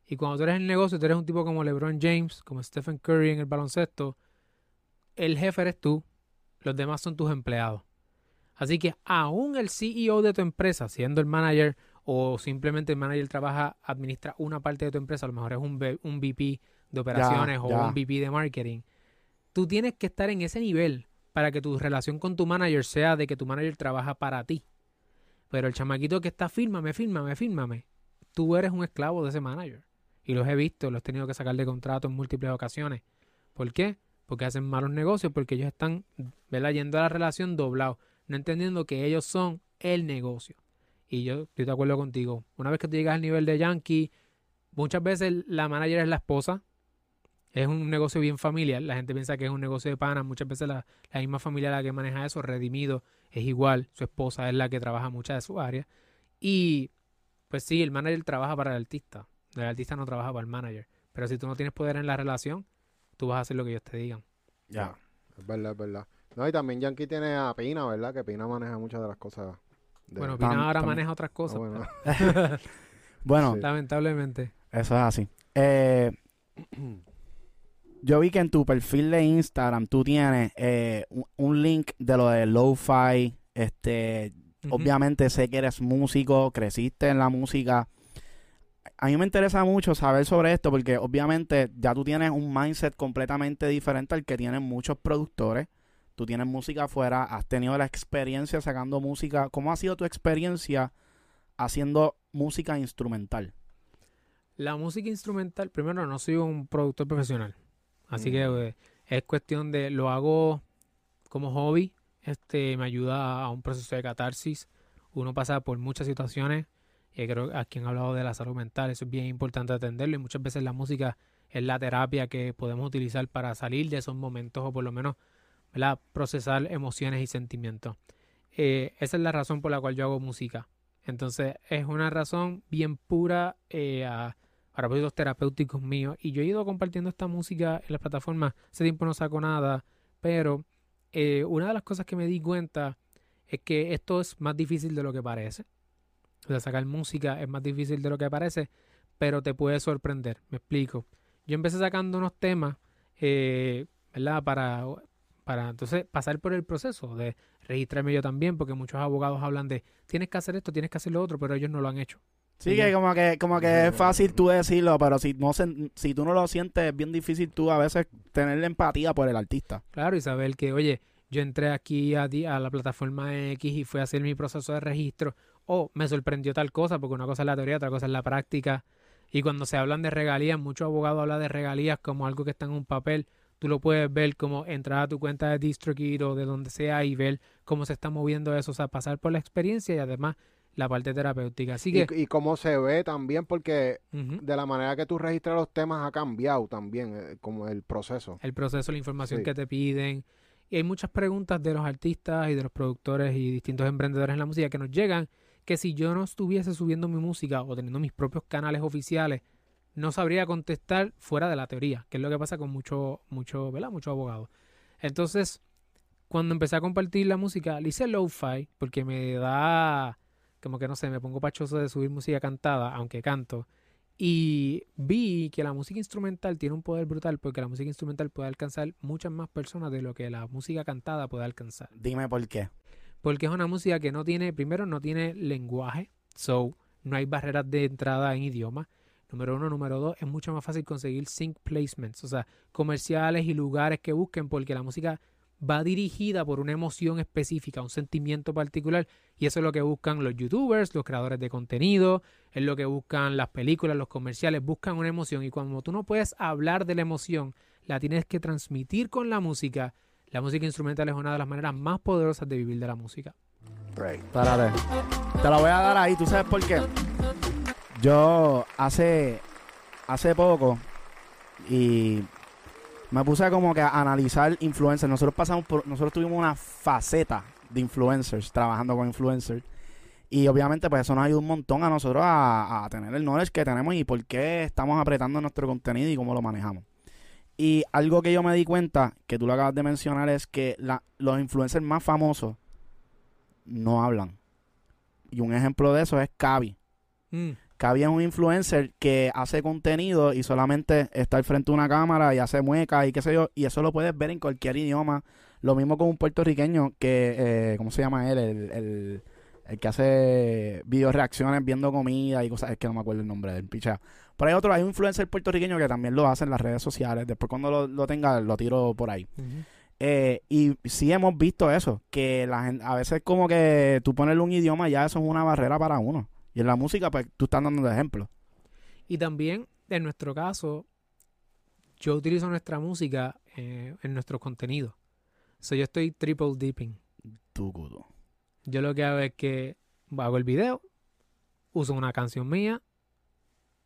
Y cuando tú eres el negocio, tú eres un tipo como LeBron James, como Stephen Curry en el baloncesto, el jefe eres tú, los demás son tus empleados. Así que aún el CEO de tu empresa, siendo el manager o simplemente el manager trabaja, administra una parte de tu empresa, a lo mejor es un VP de operaciones o ya. un VP de marketing, tú tienes que estar en ese nivel para que tu relación con tu manager sea de que tu manager trabaja para ti. Pero el chamaquito que está, fírmame, fírmame, fírmame, tú eres un esclavo de ese manager. Y los he visto, los he tenido que sacar de contrato en múltiples ocasiones. ¿Por qué? Porque hacen malos negocios, porque ellos están ¿verdad? yendo a la relación doblado, no entendiendo que ellos son el negocio. Y yo estoy de acuerdo contigo. Una vez que tú llegas al nivel de Yankee, muchas veces la manager es la esposa. Es un negocio bien familiar. La gente piensa que es un negocio de pana. Muchas veces la, la misma familia la que maneja eso, Redimido, es igual. Su esposa es la que trabaja muchas de su área. Y pues sí, el manager trabaja para el artista. El artista no trabaja para el manager. Pero si tú no tienes poder en la relación, tú vas a hacer lo que ellos te digan. Ya. Es verdad, es verdad. No, y también Yankee tiene a Pina, ¿verdad? Que Pina maneja muchas de las cosas. de- Bueno, Tam- Pina ahora tam- maneja otras Ah, cosas. bueno. *laughs* *laughs* Bueno, Sí. Lamentablemente. eso es así. Eh, *clears throat* yo vi que en tu perfil de Instagram tú tienes eh, un, link de lo de lo-fi. Este, obviamente sé que eres músico, creciste en la música. A mí me interesa mucho saber sobre esto porque obviamente ya tú tienes un mindset completamente diferente al que tienen muchos productores. Tú tienes música afuera, has tenido la experiencia sacando música. ¿Cómo ha sido tu experiencia haciendo música instrumental? La música instrumental, primero no soy un productor profesional, así que Mm. eh, es cuestión de lo hago como hobby, este me ayuda a un proceso de catarsis. Uno pasa por muchas situaciones, y creo que aquí han hablado de la salud mental, eso es bien importante atenderlo y muchas veces la música es la terapia que podemos utilizar para salir de esos momentos o por lo menos ¿verdad? procesar emociones y sentimientos. Eh, esa es la razón por la cual yo hago música. Entonces es una razón bien pura eh, a, para proyectos terapéuticos míos. Y yo he ido compartiendo esta música en las plataformas. Hace tiempo no saco nada, pero eh, una de las cosas que me di cuenta es que esto es más difícil de lo que parece. O sacar música es más difícil de lo que parece, pero te puede sorprender. Me explico. Yo empecé sacando unos temas, eh, ¿verdad? Para, para entonces pasar por el proceso de registrarme yo también, porque muchos abogados hablan de tienes que hacer esto, tienes que hacer lo otro, pero ellos no lo han hecho. Sí, que como que, como que es fácil tú decirlo, pero si no se- si tú no lo sientes, es bien difícil tú a veces tener la empatía por el artista. Claro, y saber que, oye, yo entré aquí a, a la plataforma X y fui a hacer mi proceso de registro, o me sorprendió tal cosa, porque una cosa es la teoría, otra cosa es la práctica. Y cuando se hablan de regalías, muchos abogados hablan de regalías como algo que está en un papel. Tú lo puedes ver como entrar a tu cuenta de DistroKid o de donde sea y ver cómo se está moviendo eso, o sea, pasar por la experiencia y además la parte terapéutica. Así que, Y, y cómo se ve también, porque de la manera que tú registras los temas ha cambiado también, eh, como el proceso. el proceso, la información Sí. que te piden. Y hay muchas preguntas de los artistas y de los productores y distintos emprendedores en la música que nos llegan que si yo no estuviese subiendo mi música o teniendo mis propios canales oficiales, no sabría contestar fuera de la teoría, que es lo que pasa con muchos, mucho, ¿verdad? Muchos abogados. Entonces, cuando empecé a compartir la música, le hice lo-fi porque me da, como que no sé, me pongo pachoso de subir música cantada, aunque canto. Y vi que la música instrumental tiene un poder brutal porque la música instrumental puede alcanzar muchas más personas de lo que la música cantada puede alcanzar. Dime por qué. Porque es una música que no tiene, primero, no tiene lenguaje, so no hay barreras de entrada en idioma. Número uno, número dos, es mucho más fácil conseguir sync placements, o sea, comerciales y lugares que busquen porque la música va dirigida por una emoción específica, un sentimiento particular, y eso es lo que buscan los youtubers, los creadores de contenido, es lo que buscan las películas, los comerciales, buscan una emoción, y cuando tú no puedes hablar de la emoción, la tienes que transmitir con la música, la música instrumental es una de las maneras más poderosas de vivir de la música. Espérate. Te lo voy a dar ahí, ¿tú sabes por qué? Yo hace, hace poco y me puse como que a analizar influencers. Nosotros pasamos por, nosotros tuvimos una faceta de influencers, trabajando con influencers. Y obviamente pues eso nos ayuda un montón a nosotros a, tener el knowledge que tenemos y por qué estamos apretando nuestro contenido y cómo lo manejamos. Y algo que yo me di cuenta, que tú lo acabas de mencionar, es que los influencers más famosos no hablan. Y un ejemplo de eso es Cavi. Mm. Cavi es un influencer que hace contenido y solamente está al frente de una cámara y hace muecas y qué sé yo. Y eso lo puedes ver en cualquier idioma. Lo mismo con un puertorriqueño que, eh, ¿cómo se llama él? El, el, el que hace video reacciones viendo comida y cosas. Es que no me acuerdo el nombre del picha. Pero hay otro, hay un influencer puertorriqueño que también lo hace en las redes sociales. Después cuando lo, lo tenga, lo tiro por ahí. Eh, y sí hemos visto eso, que la gente, a veces como que tú ponerle un idioma ya eso es una barrera para uno. Y en la música, pues tú estás dando de ejemplo. Y también, en nuestro caso, yo utilizo nuestra música eh, en nuestro contenido. So, yo estoy triple dipping. Tú, Kudo. Yo lo que hago es que hago el video, uso una canción mía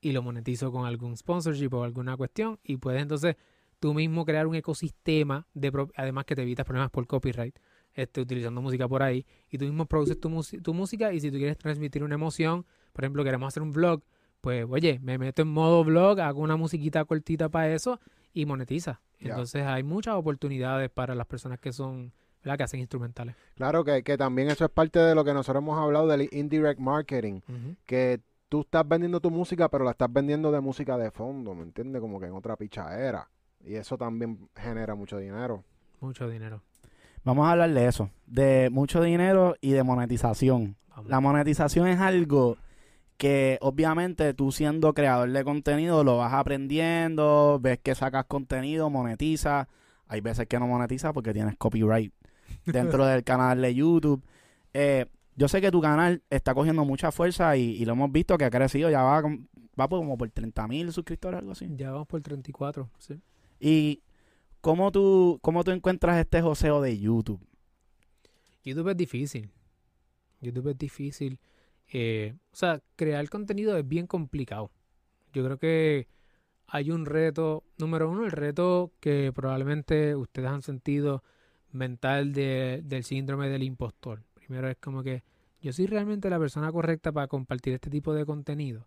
y lo monetizo con algún sponsorship o alguna cuestión y puedes entonces tú mismo crear un ecosistema de además que te evitas problemas por copyright este, utilizando música por ahí y tú mismo produces tu, tu música y si tú quieres transmitir una emoción por ejemplo queremos hacer un vlog pues oye me meto en modo vlog hago una musiquita cortita para eso y monetiza entonces hay muchas oportunidades para las personas que son ¿verdad? que hacen instrumentales Claro que, que también eso es parte de lo que nosotros hemos hablado del indirect marketing, que tú estás vendiendo tu música, pero la estás vendiendo de música de fondo, ¿me entiendes? Como que en otra pichadera. Y eso también genera mucho dinero. mucho dinero Vamos a hablar de eso, de mucho dinero y de monetización. Vamos. La monetización es algo que obviamente tú siendo creador de contenido lo vas aprendiendo, ves que sacas contenido, monetizas. Hay veces que no monetizas porque tienes copyright *laughs* dentro del canal de YouTube. Eh, yo sé que tu canal está cogiendo mucha fuerza y, y lo hemos visto que ha crecido, ya va, va por como por 30 mil suscriptores, algo así. Ya vamos por 34, sí. ¿Y cómo tú, cómo tú encuentras este joseo de YouTube? YouTube es difícil. YouTube es difícil. Eh, o sea, crear contenido es bien complicado. Yo creo que hay un reto, número uno, el reto que probablemente ustedes han sentido mental de- del síndrome del impostor. Primero es como que yo soy realmente la persona correcta para compartir este tipo de contenido.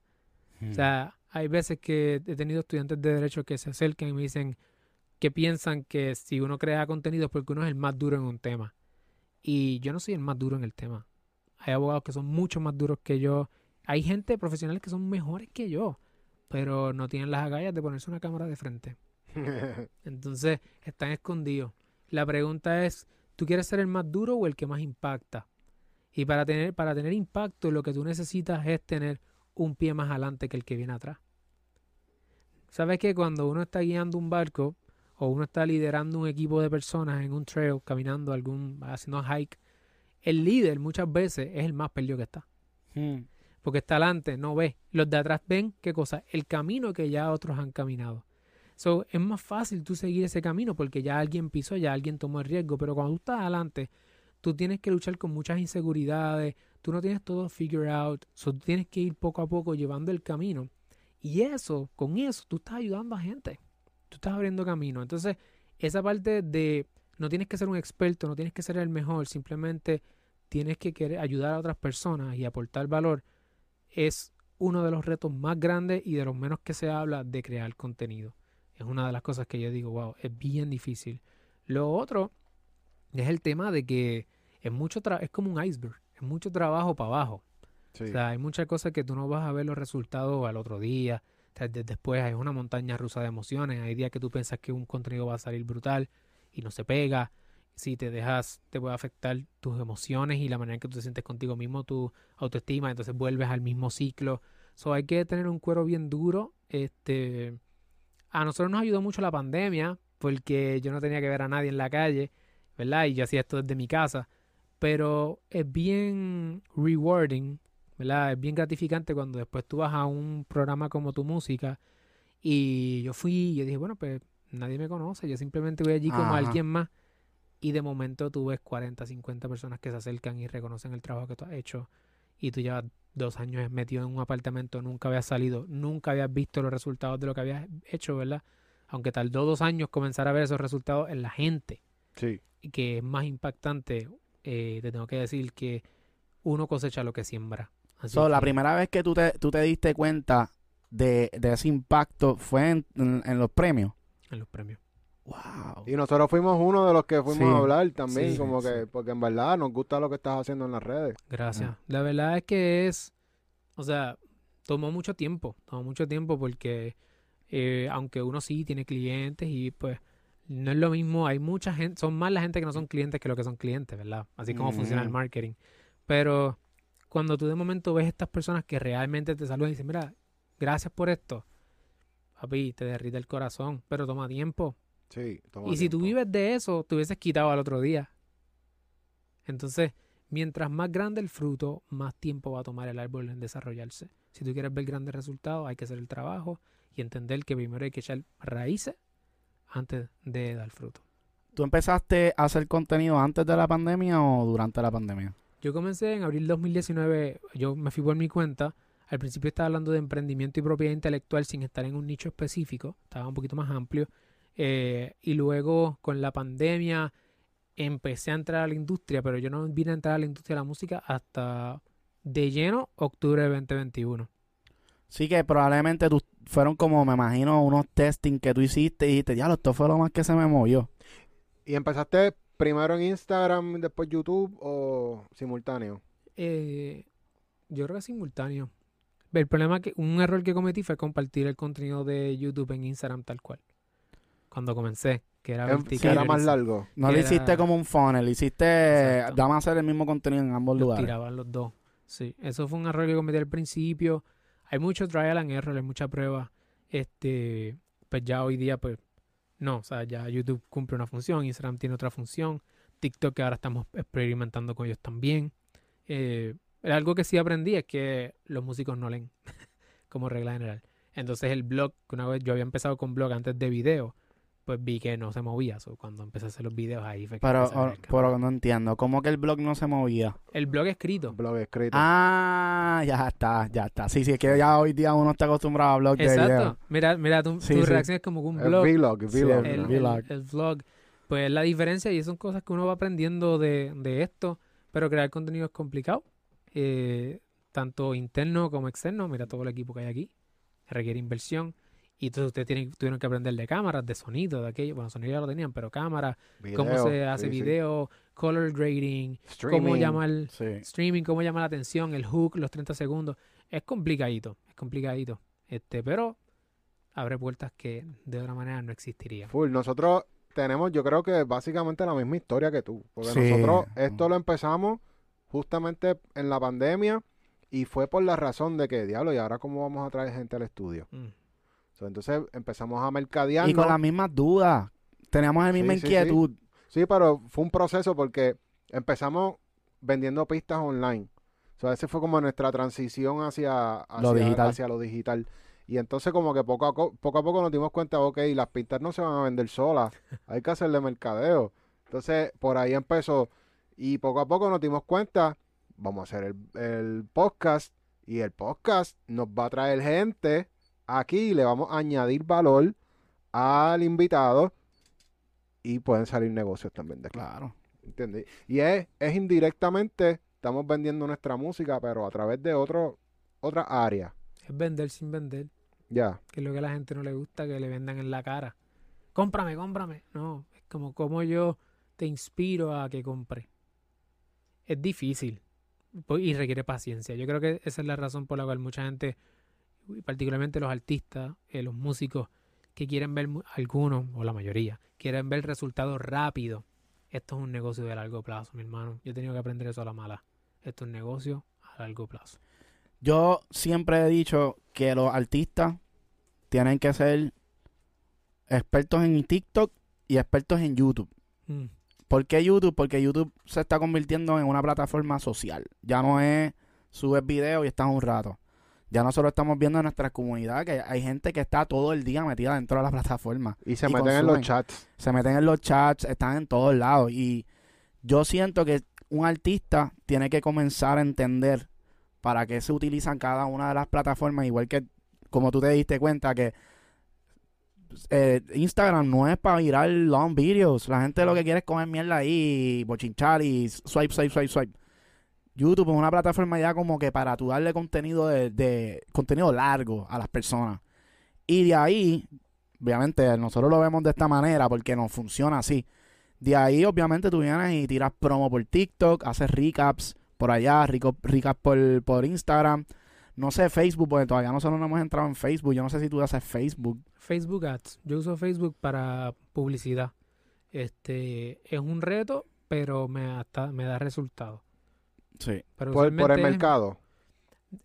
O sea, hay veces que he tenido estudiantes de derecho que se acercan y me dicen que piensan que si uno crea contenido es porque uno es el más duro en un tema. Y yo no soy el más duro en el tema. Hay abogados que son mucho más duros que yo. Hay gente profesional que son mejores que yo, pero no tienen las agallas de ponerse una cámara de frente. *laughs* Entonces, están escondidos. La pregunta es, ¿tú quieres ser el más duro o el que más impacta? Y para tener, para tener impacto, lo que tú necesitas es tener un pie más adelante que el que viene atrás. ¿Sabes que cuando uno está guiando un barco o uno está liderando un equipo de personas en un trail, caminando algún, haciendo hike, el líder muchas veces es el más perdido que está. Hmm. Porque está adelante, no ve. Los de atrás ven qué cosa, el camino que ya otros han caminado. So, es más fácil tú seguir ese camino porque ya alguien pisó, ya alguien tomó el riesgo. Pero cuando tú estás adelante, tú tienes que luchar con muchas inseguridades, tú no tienes todo figure out, so, tú tienes que ir poco a poco llevando el camino. Y eso, con eso, tú estás ayudando a gente. Tú estás abriendo camino. Entonces, esa parte de no tienes que ser un experto, no tienes que ser el mejor, simplemente tienes que querer ayudar a otras personas y aportar valor, es uno de los retos más grandes y de los menos que se habla de crear contenido. Es una de las cosas que yo digo, wow, es bien difícil. Lo otro es el tema de que es mucho es como un iceberg, es mucho trabajo para abajo. Sí. O sea, hay muchas cosas que tú no vas a ver los resultados al otro día. Después hay una montaña rusa de emociones. Hay días que tú piensas que un contenido va a salir brutal y no se pega. Si te dejas, te puede afectar tus emociones y la manera en que tú te sientes contigo mismo, tu autoestima. Entonces vuelves al mismo ciclo. So, hay que tener un cuero bien duro. Este, a nosotros nos ayudó mucho la pandemia porque yo no tenía que ver a nadie en la calle, ¿verdad? Y yo hacía esto desde mi casa. Pero es bien rewarding, ¿verdad? Es bien gratificante cuando después tú vas a un programa como tu música y yo fui y yo dije, bueno, pues nadie me conoce, yo simplemente voy allí como alguien más y de momento tú ves 40, 50 personas que se acercan y reconocen el trabajo que tú has hecho y tú llevas dos años metido en un apartamento, nunca habías salido, nunca habías visto los resultados de lo que habías hecho, ¿verdad? Aunque tardó dos años comenzar a ver esos resultados en la gente Sí. y que es más impactante eh, te tengo que decir que uno cosecha lo que siembra. Así So, la primera vez que tú te, tú te diste cuenta de, de ese impacto fue en, en- en los premios. en los premios. Wow. Y nosotros fuimos uno de los que fuimos Sí. a hablar también, Sí, como sí, que, porque en verdad nos gusta lo que estás haciendo en las redes. Gracias. Ah. La verdad es que es, o sea, tomó mucho tiempo, tomó mucho tiempo porque eh, aunque uno sí tiene clientes y pues no es lo mismo, hay mucha gente, son más la gente que no son clientes que lo que son clientes, ¿verdad? Así como funciona el marketing. Pero cuando tú de momento ves estas personas que realmente te saludan y dicen, mira, gracias por esto, papi, te derrite el corazón, pero toma tiempo. Sí, toma Y si tú vives de eso, te hubieses quitado al otro día. Entonces, mientras más grande el fruto, más tiempo va a tomar el árbol en desarrollarse. Si tú quieres ver grandes resultados, hay que hacer el trabajo y entender que primero hay que echar raíces antes de dar fruto. ¿Tú empezaste a hacer contenido antes de la pandemia o durante la pandemia? Yo comencé en abril 2019, yo me fui por mi cuenta. Al principio estaba hablando de emprendimiento y propiedad intelectual sin estar en un nicho específico, estaba un poquito más amplio. Eh, y luego con la pandemia empecé a entrar a la industria, pero yo no vine a entrar a la industria de la música hasta de lleno octubre de 2021. Sí que probablemente tú, fueron como, me imagino, unos testing que tú hiciste y dijiste, ya, esto fue lo más que se me movió. ¿Y empezaste primero en Instagram, después YouTube o simultáneo? Eh, yo creo que es simultáneo. El problema que un error que cometí fue compartir el contenido de YouTube en Instagram tal cual. Cuando comencé, que era Em- vertical. que era más largo. No era- hiciste como un funnel, hiciste, Exacto. dame a hacer el mismo contenido en ambos Los lugares. tiraban los dos. Sí, eso fue un error que cometí al principio. Hay mucho trial and error, hay mucha prueba. Este, pues ya hoy día, pues, no, o sea, ya YouTube cumple una función, Instagram tiene otra función, TikTok que ahora estamos experimentando con ellos también. Eh, algo que sí aprendí es que los músicos no leen, *laughs* como regla general. Entonces el blog, que una vez yo había empezado con blog antes de video, pues vi que no se movía. So, cuando empecé a hacer los videos ahí fue que Pero, empecé a ver oh, el pero no entiendo, ¿cómo que el blog no se movía? El blog escrito. Blog escrito. Ah, ya está, ya está. Sí, sí, es que ya hoy día uno está acostumbrado a blog de video. Exacto. Mira, mira, tu, Sí, tu sí. reacción es como que un El blog. vlog, Sí, vlog. el, ¿no? vi- el- vlog. el vlog. Pues la diferencia y son cosas que uno va aprendiendo de, de esto, pero crear contenido es complicado, eh, tanto interno como externo. Mira todo el equipo que hay aquí, requiere inversión. Y entonces ustedes tienen, tuvieron que aprender de cámaras, de sonido, de aquello. Bueno, sonido ya lo tenían, pero cámaras, cómo se hace sí, sí. video, color grading, cómo Streaming. llamar Sí. streaming, cómo llama la atención, el hook, los 30 segundos. Es complicadito, es complicadito. Este, pero abre puertas que de otra manera no existirían. Full. Nosotros tenemos, yo creo que básicamente la misma historia que tú. Porque Sí. nosotros esto lo empezamos justamente en la pandemia y fue por la razón de que, diablo, ¿y ahora cómo vamos a traer gente al estudio? Mm. So, entonces empezamos a mercadear. Y con las mismas dudas. Teníamos la misma Sí, sí, inquietud. Sí, pero fue un proceso porque empezamos vendiendo pistas online. O sea, ese fue como nuestra transición hacia, hacia, Lo digital. hacia lo digital. Y entonces como que poco a, co- poco a poco nos dimos cuenta, ok, las pistas no se van a vender solas, hay que hacerle mercadeo. Entonces por ahí empezó y poco a poco nos dimos cuenta, vamos a hacer el, el podcast y el podcast nos va a traer gente aquí le vamos a añadir valor al invitado y pueden salir negocios también de aquí. Claro. ¿Entiendes? Y es, es indirectamente, estamos vendiendo nuestra música, pero a través de otro, otra área. Es vender sin vender, Ya. que es lo que a la gente no le gusta, que le vendan en la cara. Cómprame, cómprame. No, es como como yo te inspiro a que compre. Es difícil po- y requiere paciencia. Yo creo que esa es la razón por la cual mucha gente, y particularmente los artistas, eh, los músicos, que quieren ver, algunos, o la mayoría, quieren ver resultados rápidos. Esto es un negocio de largo plazo, mi hermano. Yo he tenido que aprender eso a la mala. Esto es un negocio a largo plazo. Yo siempre he dicho que los artistas tienen que ser expertos en TikTok y expertos en YouTube. Mm. ¿Por qué YouTube? Porque YouTube se está convirtiendo en una plataforma social. Ya no es subes video y estás un rato. Ya nosotros estamos viendo en nuestra comunidad que hay gente que está todo el día metida dentro de la plataforma. Y se Y meten en los chats. Se meten en los chats, están en todos lados. Y yo siento que un artista tiene que comenzar a entender para qué se utilizan cada una de las plataformas, igual que como tú te diste cuenta que eh, Instagram no es para mirar long videos. La gente lo que quiere es comer mierda ahí, bochinchar y swipe, swipe, swipe, swipe. YouTube es una plataforma ya como que para tú darle contenido de, de contenido largo a las personas. Y de ahí, obviamente, nosotros lo vemos de esta manera porque nos funciona así. De ahí, obviamente, tú vienes y tiras promo por TikTok, haces recaps por allá, recaps por, por Instagram. No sé, Facebook, porque todavía nosotros no hemos entrado en Facebook. Yo no sé si tú haces Facebook. Facebook Ads. Yo uso Facebook para publicidad. Este es un reto, pero me, hasta, me da resultados. Sí. Pero Por, por el mercado.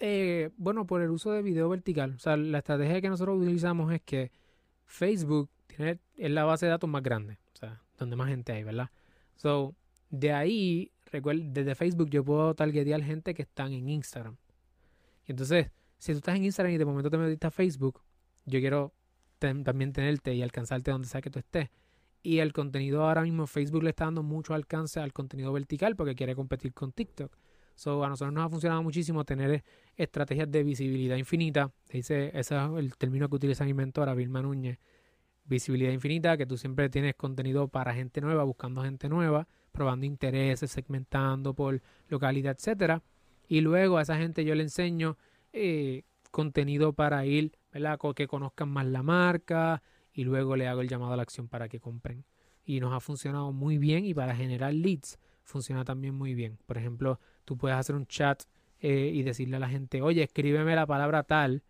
Eh, bueno, por el uso de video vertical. O sea, la estrategia que nosotros utilizamos es que Facebook tiene, es la base de datos más grande. O sea, donde más gente hay, ¿verdad? So, de ahí, recuerda, desde Facebook yo puedo targetear gente que están en Instagram. Y entonces, si tú estás en Instagram y de momento te metiste a Facebook, yo quiero ten- también tenerte y alcanzarte donde sea que tú estés. Y el contenido ahora mismo Facebook le está dando mucho alcance al contenido vertical porque quiere competir con TikTok. So, a nosotros nos ha funcionado muchísimo tener estrategias de visibilidad infinita. Dice, ese es el término que utiliza mi mentora, Vilma Núñez. Visibilidad infinita, que tú siempre tienes contenido para gente nueva, buscando gente nueva, probando intereses, segmentando por localidad, etcétera. Y luego a esa gente yo le enseño eh, contenido para ir, ¿verdad? Que conozcan más la marca y luego le hago el llamado a la acción para que compren. Y nos ha funcionado muy bien y para generar leads funciona también muy bien. Por ejemplo, tú puedes hacer un chat eh, y decirle a la gente, oye, escríbeme la palabra tal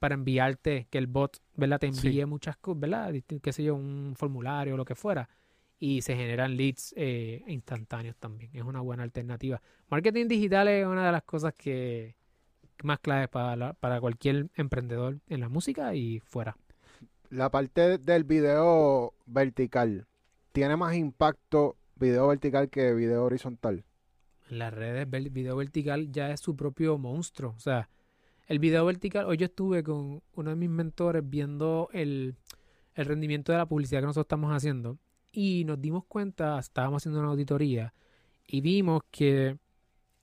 para enviarte, que el bot, ¿verdad? Te Sí. envíe muchas cosas, ¿verdad? Qué sé yo, un formulario o lo que fuera. Y se generan leads eh, instantáneos también. Es una buena alternativa. Marketing digital es una de las cosas que más claves para, la- para cualquier emprendedor en la música y fuera. La parte del video vertical tiene más impacto video vertical que video horizontal. Las redes, el video vertical ya es su propio monstruo. O sea, el video vertical, hoy yo estuve con uno de mis mentores viendo el, el rendimiento de la publicidad que nosotros estamos haciendo y nos dimos cuenta, estábamos haciendo una auditoría y vimos que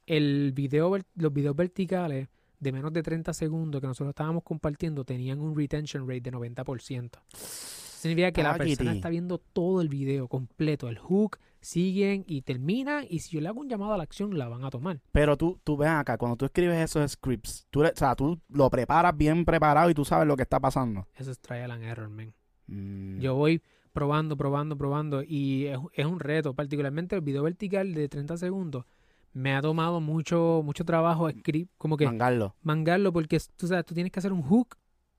el video, los videos verticales de menos de 30 segundos que nosotros estábamos compartiendo tenían un retention rate de 90%. Significa que la persona está viendo todo el video completo, el hook, siguen y terminan y si yo le hago un llamado a la acción la van a tomar. Pero tú, tú ves acá, cuando tú escribes esos scripts, tú, le- o sea, tú lo preparas bien preparado y tú sabes lo que está pasando. Eso es trial and error, man. Mm. Yo voy probando, probando, probando y es, es un reto, particularmente el video vertical de 30 segundos. Me ha tomado mucho mucho trabajo escribir, como que Mangarlo. mangarlo porque tú sabes, tú tienes que hacer un hook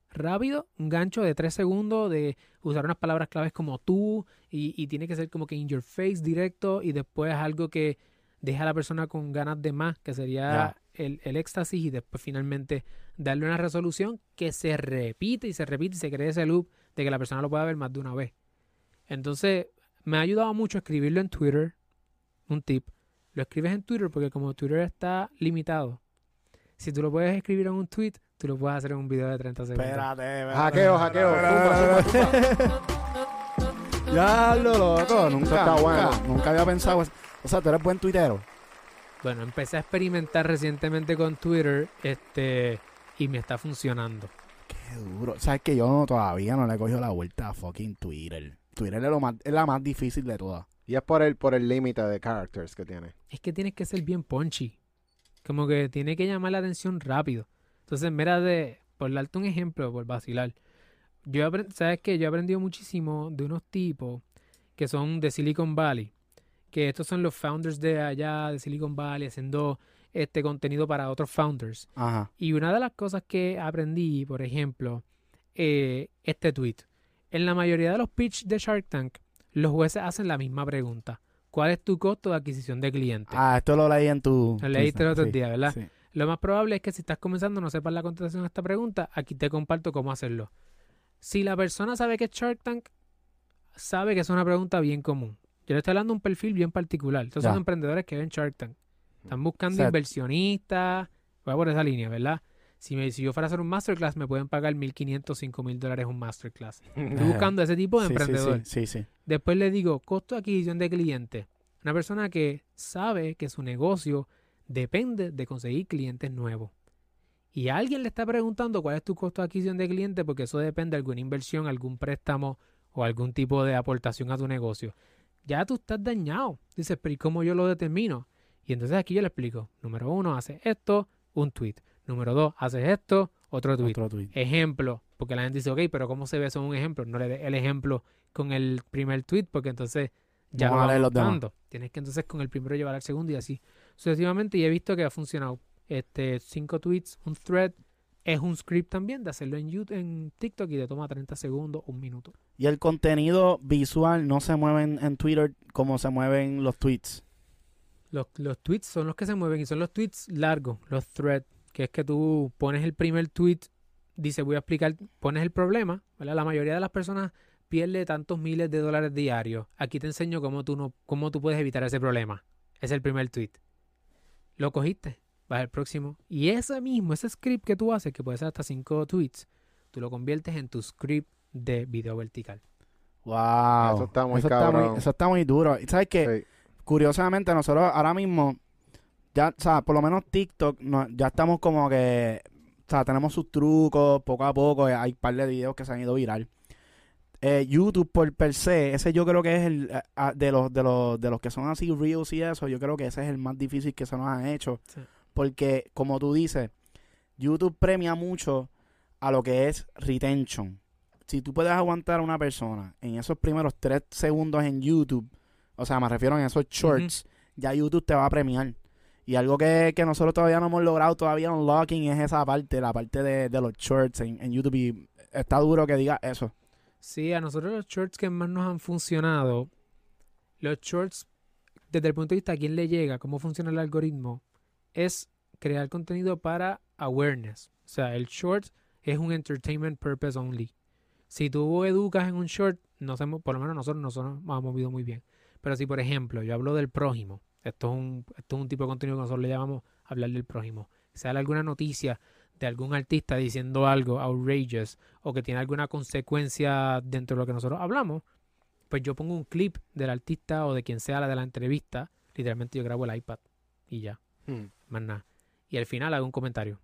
rápido, un gancho de 3 segundos de usar unas palabras claves como tú y, y tiene que ser como que in your face directo y después algo que deja a la persona con ganas de más, que sería el, el éxtasis y después finalmente darle una resolución que se repite y se repite y se cree ese loop de que la persona lo pueda ver más de una vez. Entonces, me ha ayudado mucho escribirlo en Twitter, un tip. Lo escribes en Twitter porque como Twitter está limitado, si tú lo puedes escribir en un tweet, tú lo puedes hacer en un video de 30 segundos. Espérate, espérate. Hackeo, hackeo. Espérate, Zumba, espérate. Ya lo loco, nunca, está bueno. nunca había pensado eso. O sea, tú eres buen tuitero. Bueno, empecé a experimentar recientemente con Twitter este y me está funcionando. Qué duro. Sabes que yo no- todavía no le he cogido la vuelta a fucking Twitter. Twitter es, lo más, es la más difícil de todas. Y es por el por el límite de characters que tiene. Es que tienes que ser bien punchy. Como que tiene que llamar la atención rápido. Entonces, mira, de, por darte un ejemplo, por vacilar. Yo sabes que yo he aprendido muchísimo de unos tipos que son de Silicon Valley. Que estos son los founders de allá, de Silicon Valley, haciendo este contenido para otros founders. Ajá. Y una de las cosas que aprendí, por ejemplo, eh, este tweet. En la mayoría de los pitch de Shark Tank, los jueces hacen la misma pregunta. ¿Cuál es tu costo de adquisición de clientes? Ah, esto lo leí en tu... Lo leíste el otro sí, día, ¿verdad? sí. Lo más probable es que si estás comenzando no sepas la contestación a esta pregunta, aquí te comparto cómo hacerlo. Si la persona sabe que es Shark Tank, sabe que es una pregunta bien común. Yo le estoy hablando de un perfil bien particular. Estos son emprendedores que ven Shark Tank. Están buscando Set. inversionistas. Voy por esa línea, ¿verdad? Si, me, si yo fuera a hacer un masterclass, me pueden pagar 1.500, 5.000 dólares un masterclass. Estoy *laughs* buscando ese tipo de Sí, emprendedor. Sí, sí, sí. Después le digo, costo de adquisición de cliente. Una persona que sabe que su negocio depende de conseguir clientes nuevos. y alguien le está preguntando cuál es tu costo de adquisición de cliente, porque eso depende de alguna inversión, algún préstamo o algún tipo de aportación a tu negocio, ya tú estás dañado. Dices, pero ¿y cómo yo lo determino? Y entonces aquí yo le explico. Número uno, haces esto, un tweet. Número dos, haces esto, otro tweet. Otro tweet. Ejemplo, porque la gente dice, ok, pero ¿cómo se ve eso en un ejemplo? No le des el ejemplo con el primer tweet, porque entonces ya no va los. Tienes que entonces con el primero llevar al segundo y así sucesivamente. Y he visto que ha funcionado. Este, cinco tweets, un thread, es un script también de hacerlo en YouTube, en TikTok y te toma 30 segundos, un minuto. Y el contenido visual no se mueve en, en Twitter como se mueven los tweets. Los, los tweets son los que se mueven y son los tweets largos, los threads, que es que tú pones el primer tweet, dice voy a explicar, pones el problema, ¿verdad? La mayoría de las personas pierde tantos miles de dólares diarios. Aquí te enseño cómo tú no, cómo tú puedes evitar ese problema. Es el primer tweet. Lo cogiste, vas al próximo. Y ese mismo, ese script que tú haces, que puede ser hasta cinco tweets, tú lo conviertes en tu script de video vertical. Wow. Eso está muy eso cabrón. muy, eso está muy duro. Y sabes que, Sí. curiosamente, nosotros ahora mismo, ya, o sea, por lo menos TikTok, no- ya estamos como que, o sea, tenemos sus trucos, poco a poco, eh, hay un par de videos que se han ido viral. Eh, YouTube por per se, ese yo creo que es el eh, ah, de los de los de los que son así reels y eso, yo creo que ese es el más difícil que se nos han hecho, Sí. porque como tú dices, YouTube premia mucho a lo que es retention. Si tú puedes aguantar a una persona en esos primeros tres segundos en YouTube, o sea, me refiero en esos shorts, ya YouTube te va a premiar. Y algo que, que nosotros todavía no hemos logrado todavía unlocking es esa parte, la parte de, de los shorts en, en YouTube. Y está duro que diga eso. Sí, a nosotros los shorts que más nos han funcionado, los shorts, desde el punto de vista de quién le llega, cómo funciona el algoritmo, es crear contenido para awareness. O sea, el short es un entertainment purpose only. Si tú educas en un short, no por lo menos nosotros nos hemos movido muy bien. Pero si, por ejemplo, yo hablo del prójimo, esto es un, esto es un tipo de contenido que nosotros le llamamos hablar del prójimo. Sale alguna noticia de algún artista diciendo algo outrageous o que tiene alguna consecuencia dentro de lo que nosotros hablamos, pues yo pongo un clip del artista o de quien sea la de la entrevista, literalmente yo grabo el iPad y ya, Hmm. más nada. Y al final hago un comentario.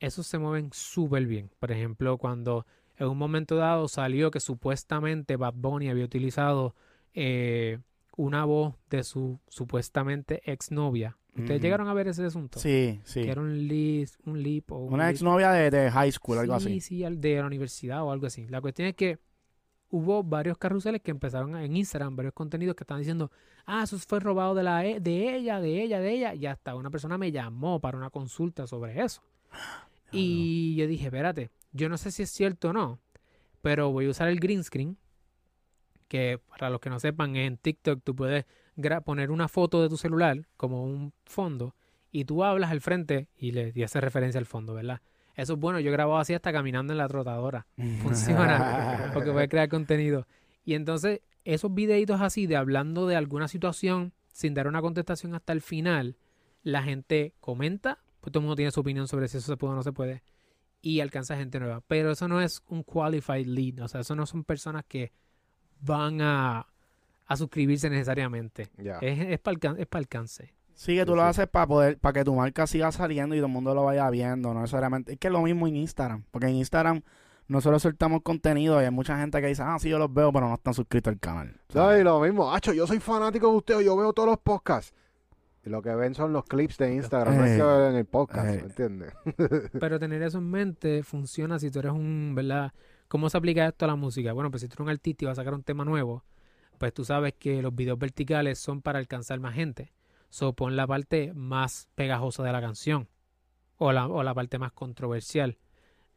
Esos se mueven súper bien. Por ejemplo, cuando en un momento dado salió que supuestamente Bad Bunny había utilizado eh, una voz de su supuestamente exnovia. ¿Ustedes llegaron a ver ese asunto? Sí, sí. Que era un leap, un leap o un Una leap. exnovia de, de high school, algo sí, así. Sí, al- de la universidad o algo así. La cuestión es que hubo varios carruseles que empezaron en Instagram, varios contenidos que estaban diciendo, ah, eso fue robado de, la, e- de ella, de ella, de ella. Y hasta una persona me llamó para una consulta sobre eso. Y yo dije, espérate, yo no sé si es cierto o no, pero voy a usar el green screen, que para los que no sepan, en TikTok tú puedes poner una foto de tu celular como un fondo y tú hablas al frente y le y haces referencia al fondo, ¿verdad? Eso es bueno, yo grabo así hasta caminando en la trotadora. *laughs* Funciona, porque puedes crear contenido. Y entonces, esos videitos así de hablando de alguna situación sin dar una contestación hasta el final, la gente comenta, pues todo el mundo tiene su opinión sobre si eso se puede o no se puede, y alcanza gente nueva. Pero eso no es un qualified lead, o sea, eso no son personas que van a, a suscribirse necesariamente. Es, es para alcance. Sí, que tú Sí, lo sí. haces para poder, para que tu marca siga saliendo y todo el mundo lo vaya viendo, no necesariamente. Es que es lo mismo en Instagram, porque en Instagram nosotros soltamos contenido y hay mucha gente que dice, ah, sí, yo los veo, pero no están suscritos al canal. ¿Sabes? Y lo mismo, Hacho, yo soy fanático de usted, yo veo todos los podcasts. Y lo que ven son los clips de Instagram, no es que Eh, ven el podcast, eh. ¿me entiendes? *laughs* Pero tener eso en mente funciona si tú eres un, ¿verdad? ¿Cómo se aplica esto a la música? Bueno, pues si tú eres un artista y vas a sacar un tema nuevo, pues tú sabes que los videos verticales son para alcanzar más gente. So, pon la parte más pegajosa de la canción o la, o la parte más controversial.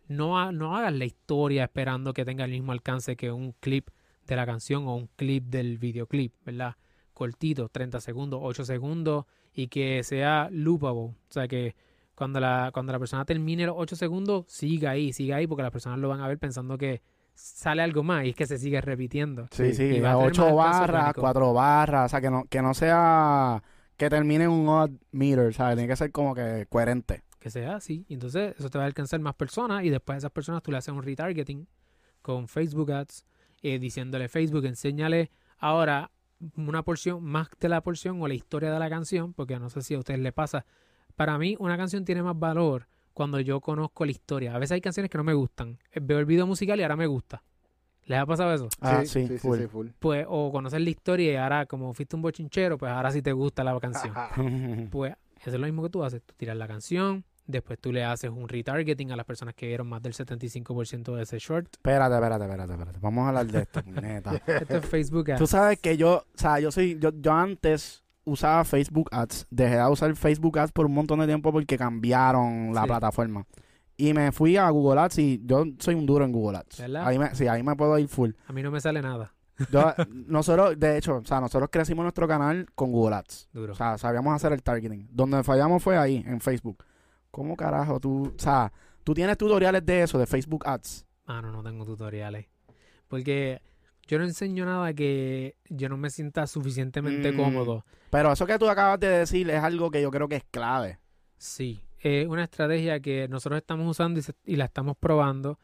No, no hagas la historia esperando que tenga el mismo alcance que un clip de la canción o un clip del videoclip, ¿verdad? Cortito, 30 segundos, 8 segundos y que sea loopable. O sea, que cuando la, cuando la persona termine los 8 segundos, siga ahí, siga ahí, porque las personas lo van a ver pensando que sale algo más y es que se sigue repitiendo. Sí, sí, va a tener ocho más alcance barras, orgánico. cuatro barras, o sea, que no, que no sea que termine en un odd meter, ¿sabes? Tiene que ser como que coherente. que sea así. Y entonces eso te va a alcanzar más personas y después a esas personas tú le haces un retargeting con Facebook Ads, eh, diciéndole Facebook, enséñale ahora una porción, más de la porción o la historia de la canción, porque no sé si a ustedes les pasa. Para mí una canción tiene más valor cuando yo conozco la historia. A veces hay canciones que no me gustan. Eh, Veo el video musical y ahora me gusta. ¿Les ha pasado eso? Ah, sí, sí, sí, full. sí, full. Pues, o conocer la historia y ahora, como fuiste un bochinchero, pues ahora sí te gusta la canción. *laughs* Pues eso es lo mismo que tú haces. Tú tiras la canción, después tú le haces un retargeting a las personas que vieron más del 75% de ese short. espérate, espérate, espérate, espérate. Vamos a hablar de esto, *laughs* neta. Esto es Facebook Ads. Tú sabes que yo, o sea, yo soy, yo, yo antes usaba Facebook Ads, dejé de usar Facebook Ads por un montón de tiempo porque cambiaron la Sí. plataforma. Y me fui a Google Ads y yo soy un duro en Google Ads. ¿Verdad? Ahí me, sí, ahí me puedo ir full. A mí no me sale nada. Yo- *laughs* nosotros, de hecho, o sea, nosotros crecimos nuestro canal con Google Ads. Duro. O sea, sabíamos hacer el targeting. Donde fallamos fue ahí, en Facebook. ¿Cómo carajo tú, o sea, tú tienes tutoriales de eso, de Facebook Ads? Ah, no, no tengo tutoriales. Porque yo no enseño nada que yo no me sienta suficientemente Mm. cómodo. Pero eso que tú acabas de decir es algo que yo creo que es clave. Sí, es una estrategia que nosotros estamos usando y, se- y la estamos probando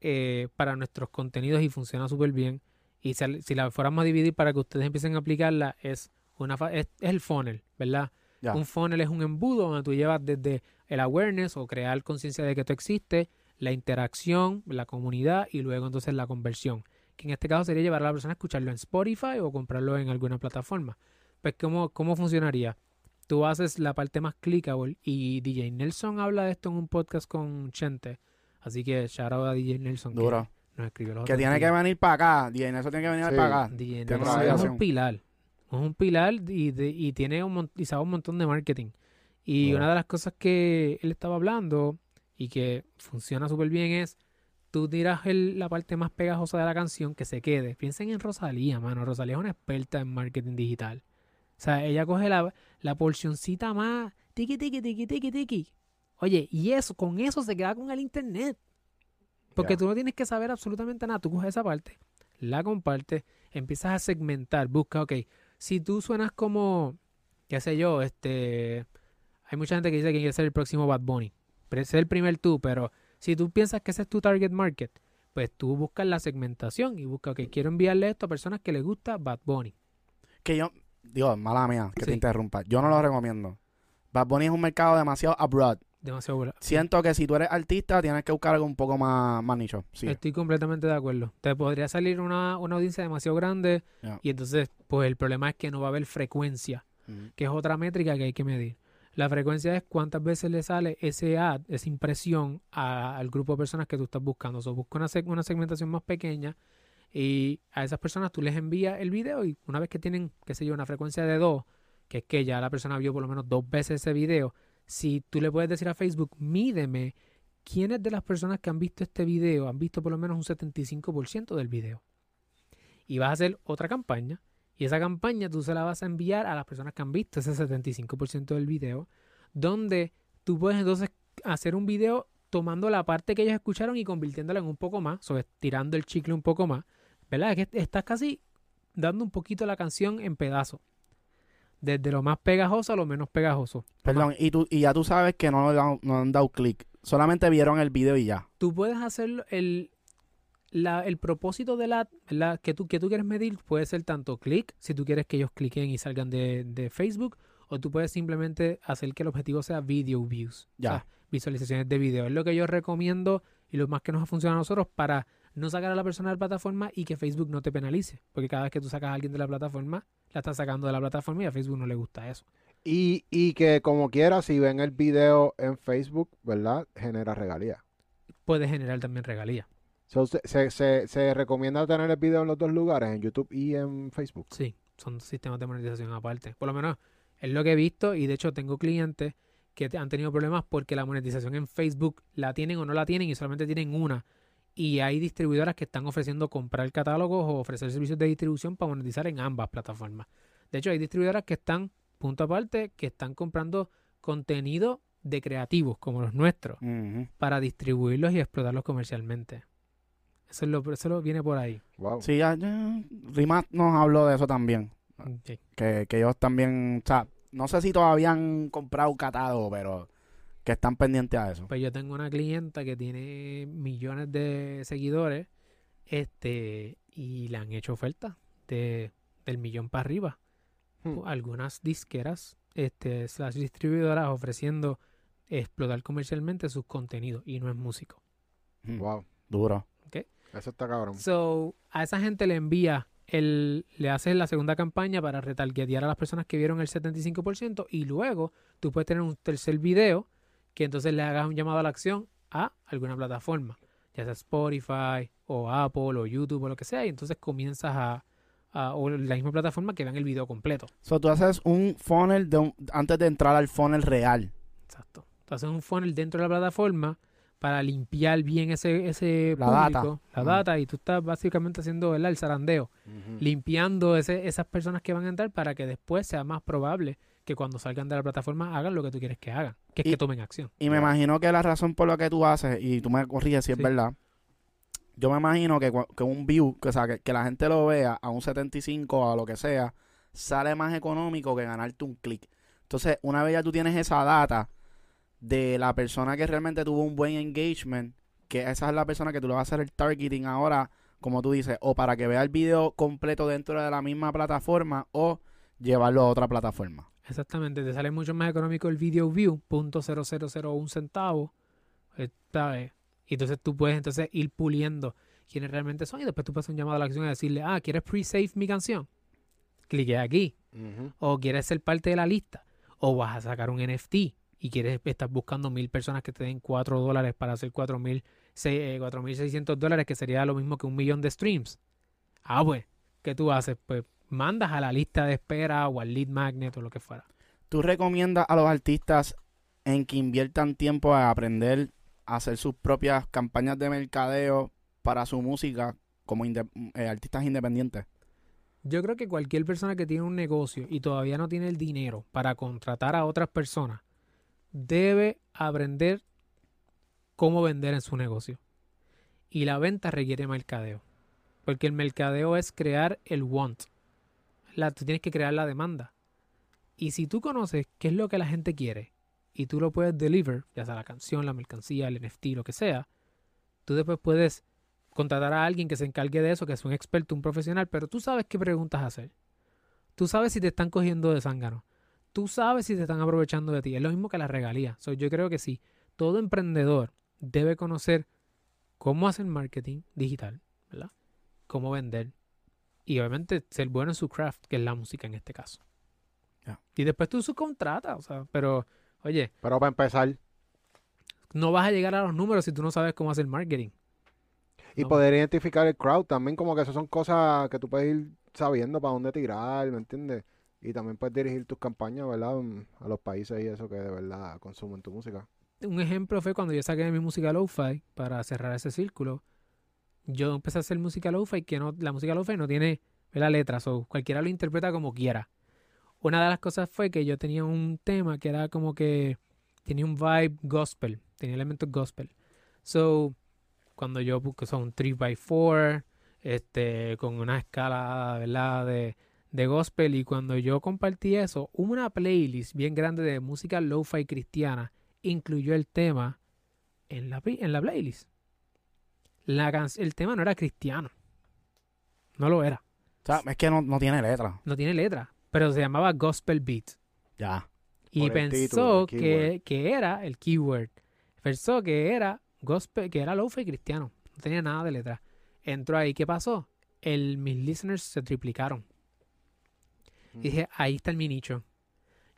eh, para nuestros contenidos y funciona súper bien. Y si, si la fuéramos a dividir para que ustedes empiecen a aplicarla, es, una es, es el funnel, ¿verdad? Un funnel es un embudo donde tú llevas desde el awareness o crear conciencia de que tú existes, la interacción, la comunidad y luego entonces la conversión. Que en este caso sería llevar a la persona a escucharlo en Spotify o comprarlo en alguna plataforma. Pues, ¿cómo, cómo funcionaría? Tú haces la parte más clickable y DJ Nelson habla de esto en un podcast con Chente. Así que shout out a DJ Nelson. Duro. Que nos escribió los Que tiene que venir para acá. DJ eso tiene que venir Sí. para acá. DJ Nelson una es un pilar. Es un pilar y, de- y tiene un, y sabe un montón de marketing. Y Duro. una de las cosas que él estaba hablando y que funciona súper bien es tú tiras el- la parte más pegajosa de la canción que se quede. Piensen en Rosalía, mano. Rosalía es una experta en marketing digital. O sea, ella coge la, la porcioncita más tiki tiki tiki tiki tiki. Oye, y eso, con eso se queda con el internet. Porque tú no tienes que saber absolutamente nada. Tú coges esa parte, la compartes, empiezas a segmentar, busca, ok, si tú suenas como, qué sé yo, este, hay mucha gente que dice que quiere ser el próximo Bad Bunny, pero ese es el primer tú, pero si tú piensas que ese es tu target market, pues tú buscas la segmentación y buscas, ok, quiero enviarle esto a personas que les gusta Bad Bunny. Que yo, digo, mala mía, que te interrumpa. Yo no lo recomiendo. Bad Bunny es un mercado demasiado abroad. Demasiado bueno. Siento que si tú eres artista, tienes que buscar algo un poco más, más nicho. Sí. Estoy completamente de acuerdo. Te podría salir una, una audiencia demasiado grande y entonces, pues el problema es que no va a haber frecuencia. Que es otra métrica que hay que medir. La frecuencia es cuántas veces le sale ese ad, esa impresión al grupo de personas que tú estás buscando. O sea, busca una segmentación más pequeña y a esas personas tú les envías el video y una vez que tienen, qué sé yo, una frecuencia de dos, que es que ya la persona vio por lo menos dos veces ese video, si tú le puedes decir a Facebook, mídeme quiénes de las personas que han visto este video han visto por lo menos un 75% del video. Y vas a hacer otra campaña y esa campaña tú se la vas a enviar a las personas que han visto ese 75% del video, donde tú puedes entonces hacer un video tomando la parte que ellos escucharon y convirtiéndola en un poco más, o tirando el chicle un poco más, ¿verdad? Es que estás casi dando un poquito la canción en pedazos. Desde lo más pegajoso a lo menos pegajoso. Perdón, y, tú, y ya tú sabes que no, dan- no han dado clic. Solamente vieron el video y ya. Tú puedes hacer el, la- el propósito de la, la- que, tú, que tú quieres medir, puede ser tanto clic, si tú quieres que ellos cliquen y salgan de, de Facebook, o tú puedes simplemente hacer que el objetivo sea video views. Ya. O sea, visualizaciones de video. Es lo que yo recomiendo y lo más que nos ha funcionado a nosotros para no sacar a la persona de la plataforma y que Facebook no te penalice. Porque cada vez que tú sacas a alguien de la plataforma, la estás sacando de la plataforma y a Facebook no le gusta eso. Y, y que como quiera, si ven el video en Facebook, ¿verdad? Genera regalía. Puede generar también regalías. So, se, se, recomienda tener el video en los dos lugares, en YouTube y en Facebook. Sí, son sistemas de monetización aparte. Por lo menos es lo que he visto y de hecho tengo clientes que han tenido problemas porque la monetización en Facebook la tienen o no la tienen y solamente tienen una. Y hay distribuidoras que están ofreciendo comprar catálogos o ofrecer servicios de distribución para monetizar en ambas plataformas. De hecho, hay distribuidoras que están, punto aparte, que están comprando contenido de creativos como los nuestros para distribuirlos y explotarlos comercialmente. Eso, es lo, eso lo viene por ahí. Wow. Sí, ya, ya. Rimas nos habló de eso también. Que, que ellos también, o sea, no sé si todavía han comprado catálogo, pero que están pendientes a eso. Pues yo tengo una clienta que tiene millones de seguidores, este, y le han hecho ofertas de del millón para arriba. Hmm. Algunas disqueras, este, slash distribuidoras ofreciendo explotar comercialmente sus contenidos y no es músico. Mm, Wow. Duro. Eso está cabrón. So, a esa gente le envía el, le haces la segunda campaña para retargetear a las personas que vieron el 75% y luego tú puedes tener un tercer video que entonces le hagas un llamado a la acción a alguna plataforma, ya sea Spotify o Apple o YouTube o lo que sea, y entonces comienzas a, a- o la misma plataforma que vean el video completo. So, tú haces un funnel de un- antes de entrar al funnel real. Exacto. Tú haces un funnel dentro de la plataforma para limpiar bien ese, ese La público, data. la data, y tú estás básicamente haciendo ¿verdad? el zarandeo. Limpiando ese- esas personas que van a entrar para que después sea más probable que cuando salgan de la plataforma hagan lo que tú quieres que hagan, que es Y- que tomen acción. Y me imagino que la razón por la que tú haces, y tú me corriges si es verdad, yo me imagino que, un view, que, o sea, que, que la gente lo vea a un 75 o a lo que sea, sale más económico que ganarte un clic. Entonces, una vez ya tú tienes esa data de la persona que realmente tuvo un buen engagement, que esa es la persona que tú le vas a hacer el targeting ahora, como tú dices, o para que vea el video completo dentro de la misma plataforma o llevarlo a otra plataforma. Exactamente, te sale mucho más económico el video view, punto un centavo, eh, ¿sabes? Y entonces tú puedes entonces ir puliendo quiénes realmente son y después tú puedes hacer un llamado a la acción y decirle, ah, ¿quieres pre-save mi canción? Clique aquí. O quieres ser parte de la lista. O vas a sacar un NFT y quieres estás buscando mil personas que te den 4 dólares para hacer 4.000 se- eh, 4.600 dólares, que sería lo mismo que un millón de streams. Ah, pues, ¿qué tú haces? Pues mandas a la lista de espera o al lead magnet o lo que fuera. ¿Tú recomiendas a los artistas en que inviertan tiempo a aprender a hacer sus propias campañas de mercadeo para su música como inde- eh, artistas independientes? Yo creo que cualquier persona que tiene un negocio y todavía no tiene el dinero para contratar a otras personas debe aprender cómo vender en su negocio. Y la venta requiere mercadeo. Porque el mercadeo es crear el want. La, tú tienes que crear la demanda. Y si tú conoces qué es lo que la gente quiere y tú lo puedes deliver, ya sea la canción, la mercancía, el NFT, lo que sea, tú después puedes contratar a alguien que se encargue de eso, que es un experto, un profesional, pero tú sabes qué preguntas hacer. Tú sabes si te están cogiendo de zángano. Tú sabes si te están aprovechando de ti. Es lo mismo que la regalía. So, yo creo que sí. Todo emprendedor debe conocer cómo hacer marketing digital, ¿verdad? Cómo vender. Y obviamente ser bueno en su craft, que es la música en este caso. Y después tú subcontratas, o sea, pero, oye, Pero para empezar, no vas a llegar a los números si tú no sabes cómo hacer marketing. y No. poder identificar el crowd también, como que eso son cosas que tú puedes ir sabiendo para dónde tirar, ¿me entiendes? Y también puedes dirigir tus campañas, ¿verdad? A los países y eso que de verdad consumen tu música. un ejemplo fue cuando yo saqué mi música lo-fi para cerrar ese círculo. Yo empecé a hacer música lo-fi que no, la música lo-fi no tiene la letra, o cualquiera lo interpreta como quiera. Una de las cosas fue que yo tenía un tema que era como que tenía un vibe gospel, tenía elementos gospel. So, cuando yo busco son 3x4, este, con una escala, ¿verdad? De, de gospel y cuando yo compartí eso, una playlist bien grande de música lo-fi cristiana incluyó el tema en la, en la playlist. La can- el tema no era cristiano. No lo era. O sea, es que no, no tiene letra. No tiene letra. Pero se llamaba Gospel Beat. Ya. Y pensó título, que, que era el keyword. Pensó que era gospel, que era lo-fi cristiano. No tenía nada de letra. Entró ahí. ¿Qué pasó? El, mis listeners se triplicaron. Y dije, ahí está el mi nicho.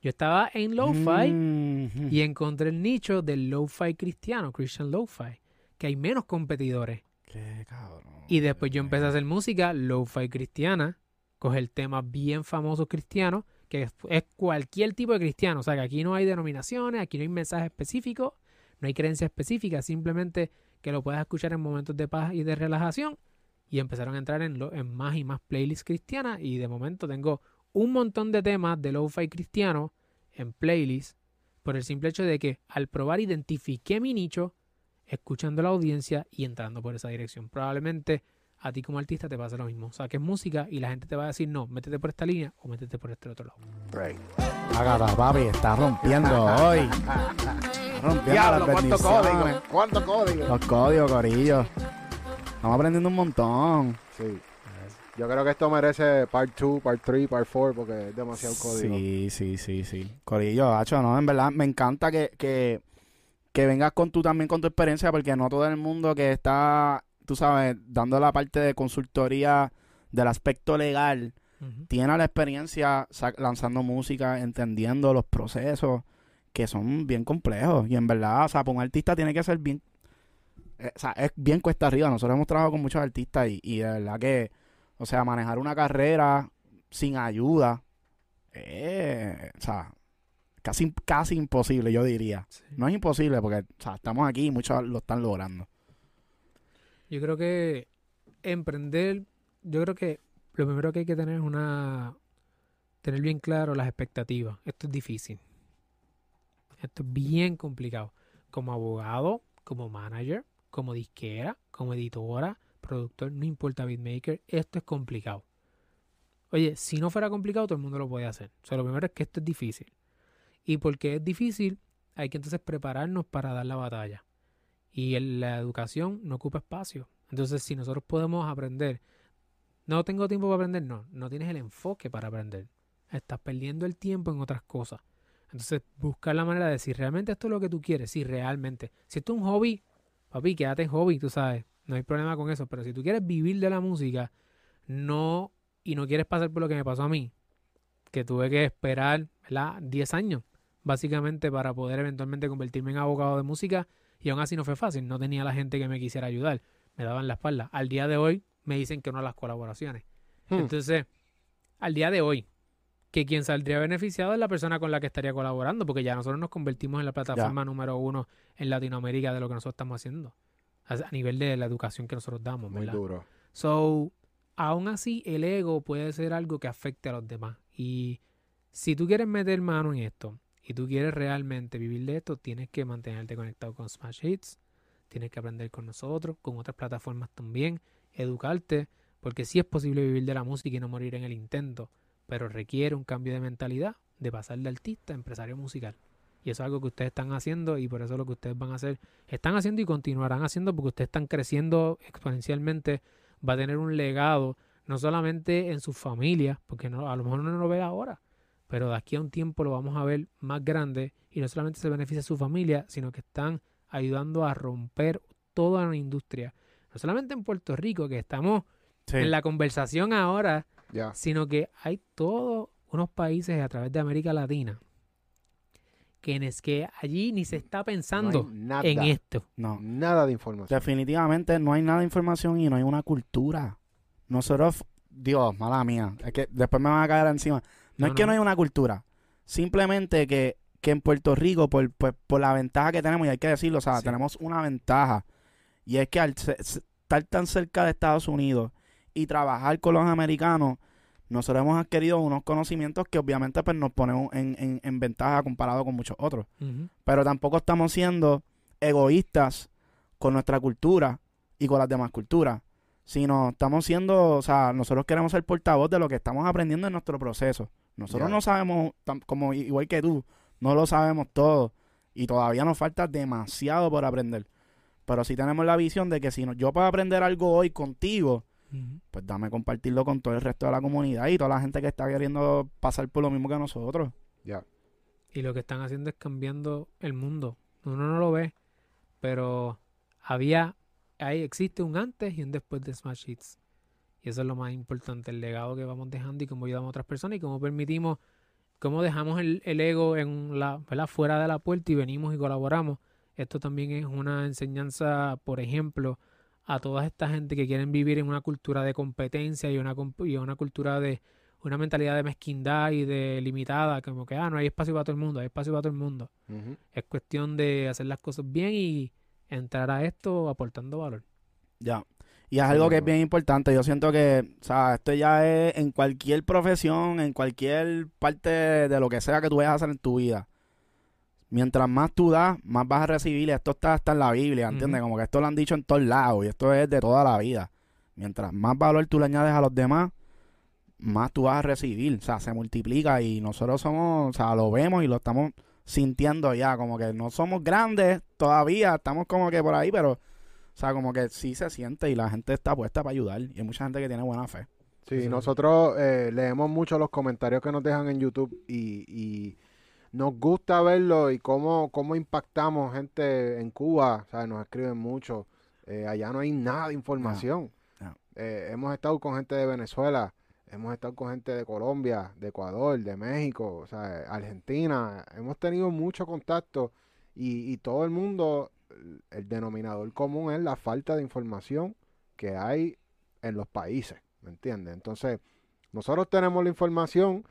Yo estaba en lo-fi Mm, y encontré el nicho del lo-fi cristiano, Christian lo-fi, que hay menos competidores. Qué cabrón. Y después yo empecé a hacer música lo-fi cristiana, coger temas bien famosos cristianos, que es, es cualquier tipo de cristiano. O sea, que aquí no hay denominaciones, aquí no hay mensajes específicos, no hay creencias específicas, simplemente que lo puedas escuchar en momentos de paz y de relajación. Y empezaron a entrar en, lo- en más y más playlists cristianas. Y de momento tengo un montón de temas de lo-fi cristiano en playlists por el simple hecho de que al probar identifiqué mi nicho, escuchando la audiencia y entrando por esa dirección. Probablemente a ti como artista te pasa lo mismo. O sea, que es música y la gente te va a decir, no, métete por esta línea o métete por este otro lado. Right. Papi, está rompiendo *laughs* hoy. Rompiendo Diablo, las ¿cuánto bendiciones. código? ¿Cuánto código? Los códigos, corillo. Estamos aprendiendo un montón. Sí. Yo creo que esto merece part 2, part 3, part 4 porque es demasiado código. Sí, sí, sí, sí. Corillo, hacho, no, en verdad me encanta que, que que vengas con tú también con tu experiencia, porque no todo el mundo que está, tú sabes, dando la parte de consultoría del aspecto legal, tiene la experiencia lanzando música, entendiendo los procesos que son bien complejos. Y en verdad, o sea, para un artista tiene que ser bien. eh, o sea, es bien cuesta arriba. Nosotros hemos trabajado con muchos artistas y, y de verdad que, o sea, manejar una carrera sin ayuda, eh, o sea, casi, casi imposible, yo diría. Sí. No es imposible porque, o sea, estamos aquí y muchos lo están logrando. Yo creo que emprender, yo creo que lo primero que hay que tener es una tener bien claro las expectativas. Esto es difícil. Esto es bien complicado. Como abogado, como manager, como disquera, como editora, productor, no importa beatmaker, esto es complicado. Oye, si no fuera complicado, todo el mundo lo puede hacer. O sea, lo primero es que esto es difícil. Y porque es difícil, hay que entonces prepararnos para dar la batalla. Y la educación no ocupa espacio. Entonces, si nosotros podemos aprender, no tengo tiempo para aprender, no, no tienes el enfoque para aprender. Estás perdiendo el tiempo en otras cosas. Entonces, buscar la manera de si realmente esto es lo que tú quieres, si realmente, si esto es un hobby, papi, quédate en hobby, tú sabes, no hay problema con eso, pero si tú quieres vivir de la música, no, y no quieres pasar por lo que me pasó a mí, que tuve que esperar, ¿verdad? 10 años, básicamente, para poder eventualmente convertirme en abogado de música, y aún así no fue fácil, no tenía la gente que me quisiera ayudar, me daban la espalda. Al día de hoy me dicen que no a las colaboraciones. Hmm. Entonces, al día de hoy, que quien saldría beneficiado es la persona con la que estaría colaborando, porque ya nosotros nos convertimos en la plataforma número uno en Latinoamérica de lo que nosotros estamos haciendo, a, nivel de la educación que nosotros damos, Muy ¿verdad? duro. So, aún así, el ego puede ser algo que afecte a los demás. Y si tú quieres meter mano en esto y tú quieres realmente vivir de esto, tienes que mantenerte conectado con Smash Hits, tienes que aprender con nosotros, con otras plataformas también, educarte, porque sí es posible vivir de la música y no morir en el intento, pero requiere un cambio de mentalidad de pasar de artista a empresario musical. Y eso es algo que ustedes están haciendo y por eso lo que ustedes van a hacer, están haciendo y continuarán haciendo porque ustedes están creciendo exponencialmente va a tener un legado, no solamente en su familia, porque no, a lo mejor no lo ve ahora, pero de aquí a un tiempo lo vamos a ver más grande y no solamente se beneficia a su familia, sino que están ayudando a romper toda una industria. No solamente en Puerto Rico, que estamos Sí. en la conversación ahora, sino que hay todos unos países a través de América Latina es que allí ni se está pensando No hay nada, en esto. No. nada de información. Definitivamente no hay nada de información y no hay una cultura. Nosotros, Dios, mala mía, es que después me van a caer encima. No, No, es que no. hay una cultura, simplemente que, que en Puerto Rico, por, por, por la ventaja que tenemos, y hay que decirlo, o sea, Sí. tenemos una ventaja, y es que al se- estar tan cerca de Estados Unidos y trabajar con los americanos, nosotros hemos adquirido unos conocimientos que obviamente pues, nos ponen en, en, en ventaja comparado con muchos otros pero tampoco estamos siendo egoístas con nuestra cultura y con las demás culturas, sino estamos siendo, o sea, nosotros queremos ser portavoz de lo que estamos aprendiendo en nuestro proceso. Nosotros no sabemos, como igual que tú, no lo sabemos todo y todavía nos falta demasiado por aprender. Pero sí tenemos la visión de que si no- yo puedo aprender algo hoy contigo, Pues dame compartirlo con todo el resto de la comunidad y toda la gente que está queriendo pasar por lo mismo que nosotros. Ya. Y lo que están haciendo es cambiando el mundo. Uno no lo ve, pero había, ahí existe un antes y un después de Smash Hits. Y eso es lo más importante, el legado que vamos dejando y cómo ayudamos a otras personas y cómo permitimos, cómo dejamos el, el ego en la, ¿verdad? fuera de la puerta y venimos y colaboramos. Esto también es una enseñanza, por ejemplo, a toda esta gente que quieren vivir en una cultura de competencia y una, y una cultura de una mentalidad de mezquindad y de limitada, como que, ah, no hay espacio para todo el mundo, hay espacio para todo el mundo. Es cuestión de hacer las cosas bien y entrar a esto aportando valor. Ya. Y es algo que es bien importante. Yo siento que, o sea, esto ya es en cualquier profesión, en cualquier parte de lo que sea que tú vayas a hacer en tu vida. Mientras más tú das, más vas a recibir. Esto está hasta en la Biblia, ¿entiendes? Como que esto lo han dicho en todos lados y esto es de toda la vida. Mientras más valor tú le añades a los demás, más tú vas a recibir. O sea, se multiplica y nosotros somos, o sea, lo vemos y lo estamos sintiendo ya. Como que no somos grandes todavía, estamos como que por ahí, pero o sea, como que sí se siente y la gente está puesta para ayudar. Y hay mucha gente que tiene buena fe. Sí, Sí. nosotros eh, leemos mucho los comentarios que nos dejan en YouTube y, y nos gusta verlo y cómo, cómo impactamos gente en Cuba, ¿sabes? Nos escriben mucho. Eh, allá no hay nada de información. No, no. Eh, hemos estado con gente de Venezuela, hemos estado con gente de Colombia, de Ecuador, de México, o sea, Argentina. Hemos tenido mucho contacto y, y todo el mundo, el denominador común es la falta de información que hay en los países, ¿me entiendes? Entonces, nosotros tenemos la información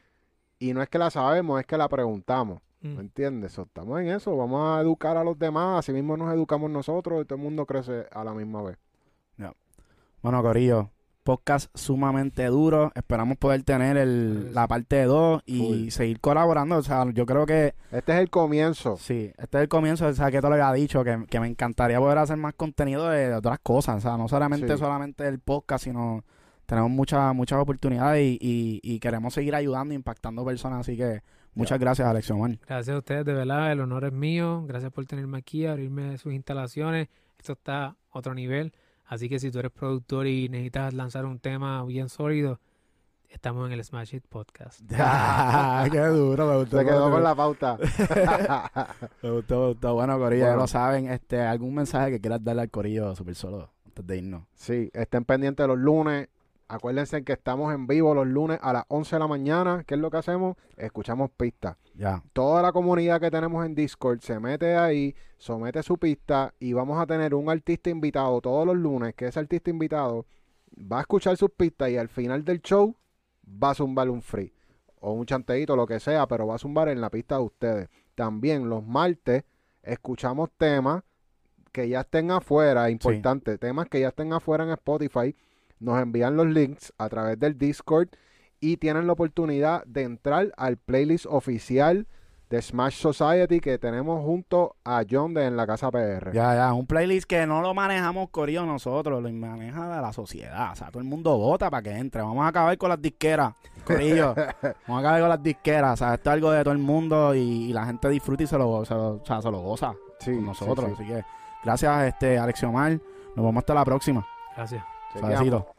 y no es que la sabemos, es que la preguntamos. ¿Me Mm. entiendes? So, estamos en eso, vamos a educar a los demás, así mismo nos educamos nosotros y todo el mundo crece a la misma vez. Bueno, Corillo, podcast sumamente duro. Esperamos poder tener el, la parte 2 y seguir colaborando. O sea, yo creo que Este es el comienzo. sí, este es el comienzo. O sea, que te lo había dicho, que, que me encantaría poder hacer más contenido de, de otras cosas. O sea, no solamente, Sí. solamente el podcast, sino tenemos muchas muchas oportunidades y, y, y queremos seguir ayudando, impactando personas. Así que muchas gracias, Man. Gracias a ustedes, de verdad, el honor es mío. Gracias por tenerme aquí, abrirme sus instalaciones. Esto está a otro nivel. Así que si tú eres productor y necesitas lanzar un tema bien sólido, estamos en el Smash It Podcast. *laughs* Qué duro, me gustó. Se quedó con la pauta. *laughs* Me gustó, me gustó. Bueno, Corillo, ya lo saben. Este, ¿Algún mensaje que quieras darle al Corillo super solo antes de irnos? sí, estén pendientes los lunes. Acuérdense que estamos en vivo los lunes a las 11 de la mañana. ¿Qué es lo que hacemos? Escuchamos pistas. Ya. Toda la comunidad que tenemos en Discord se mete ahí, somete su pista y vamos a tener un artista invitado todos los lunes, que ese artista invitado va a escuchar sus pistas y al final del show va a zumbar un free o un chanteíto, lo que sea, pero va a zumbar en la pista de ustedes. También los martes escuchamos temas que ya estén afuera, importante, temas que ya estén afuera en Spotify, nos envían los links a través del Discord y tienen la oportunidad de entrar al playlist oficial de Smash Society que tenemos junto a John de En la Casa PR. Ya, ya. Un playlist que no lo manejamos Corillo nosotros, lo maneja la sociedad. O sea, todo el mundo vota para que entre. Vamos a acabar con las disqueras, Corillo. *laughs* Vamos a acabar con las disqueras. O sea, esto es algo de todo el mundo y, y la gente disfruta y se lo, se lo, o sea, se lo goza Sí, con nosotros. sí, sí. Así que gracias, este, Alex Omar. Nos vemos hasta la próxima. Gracias. Suavecito.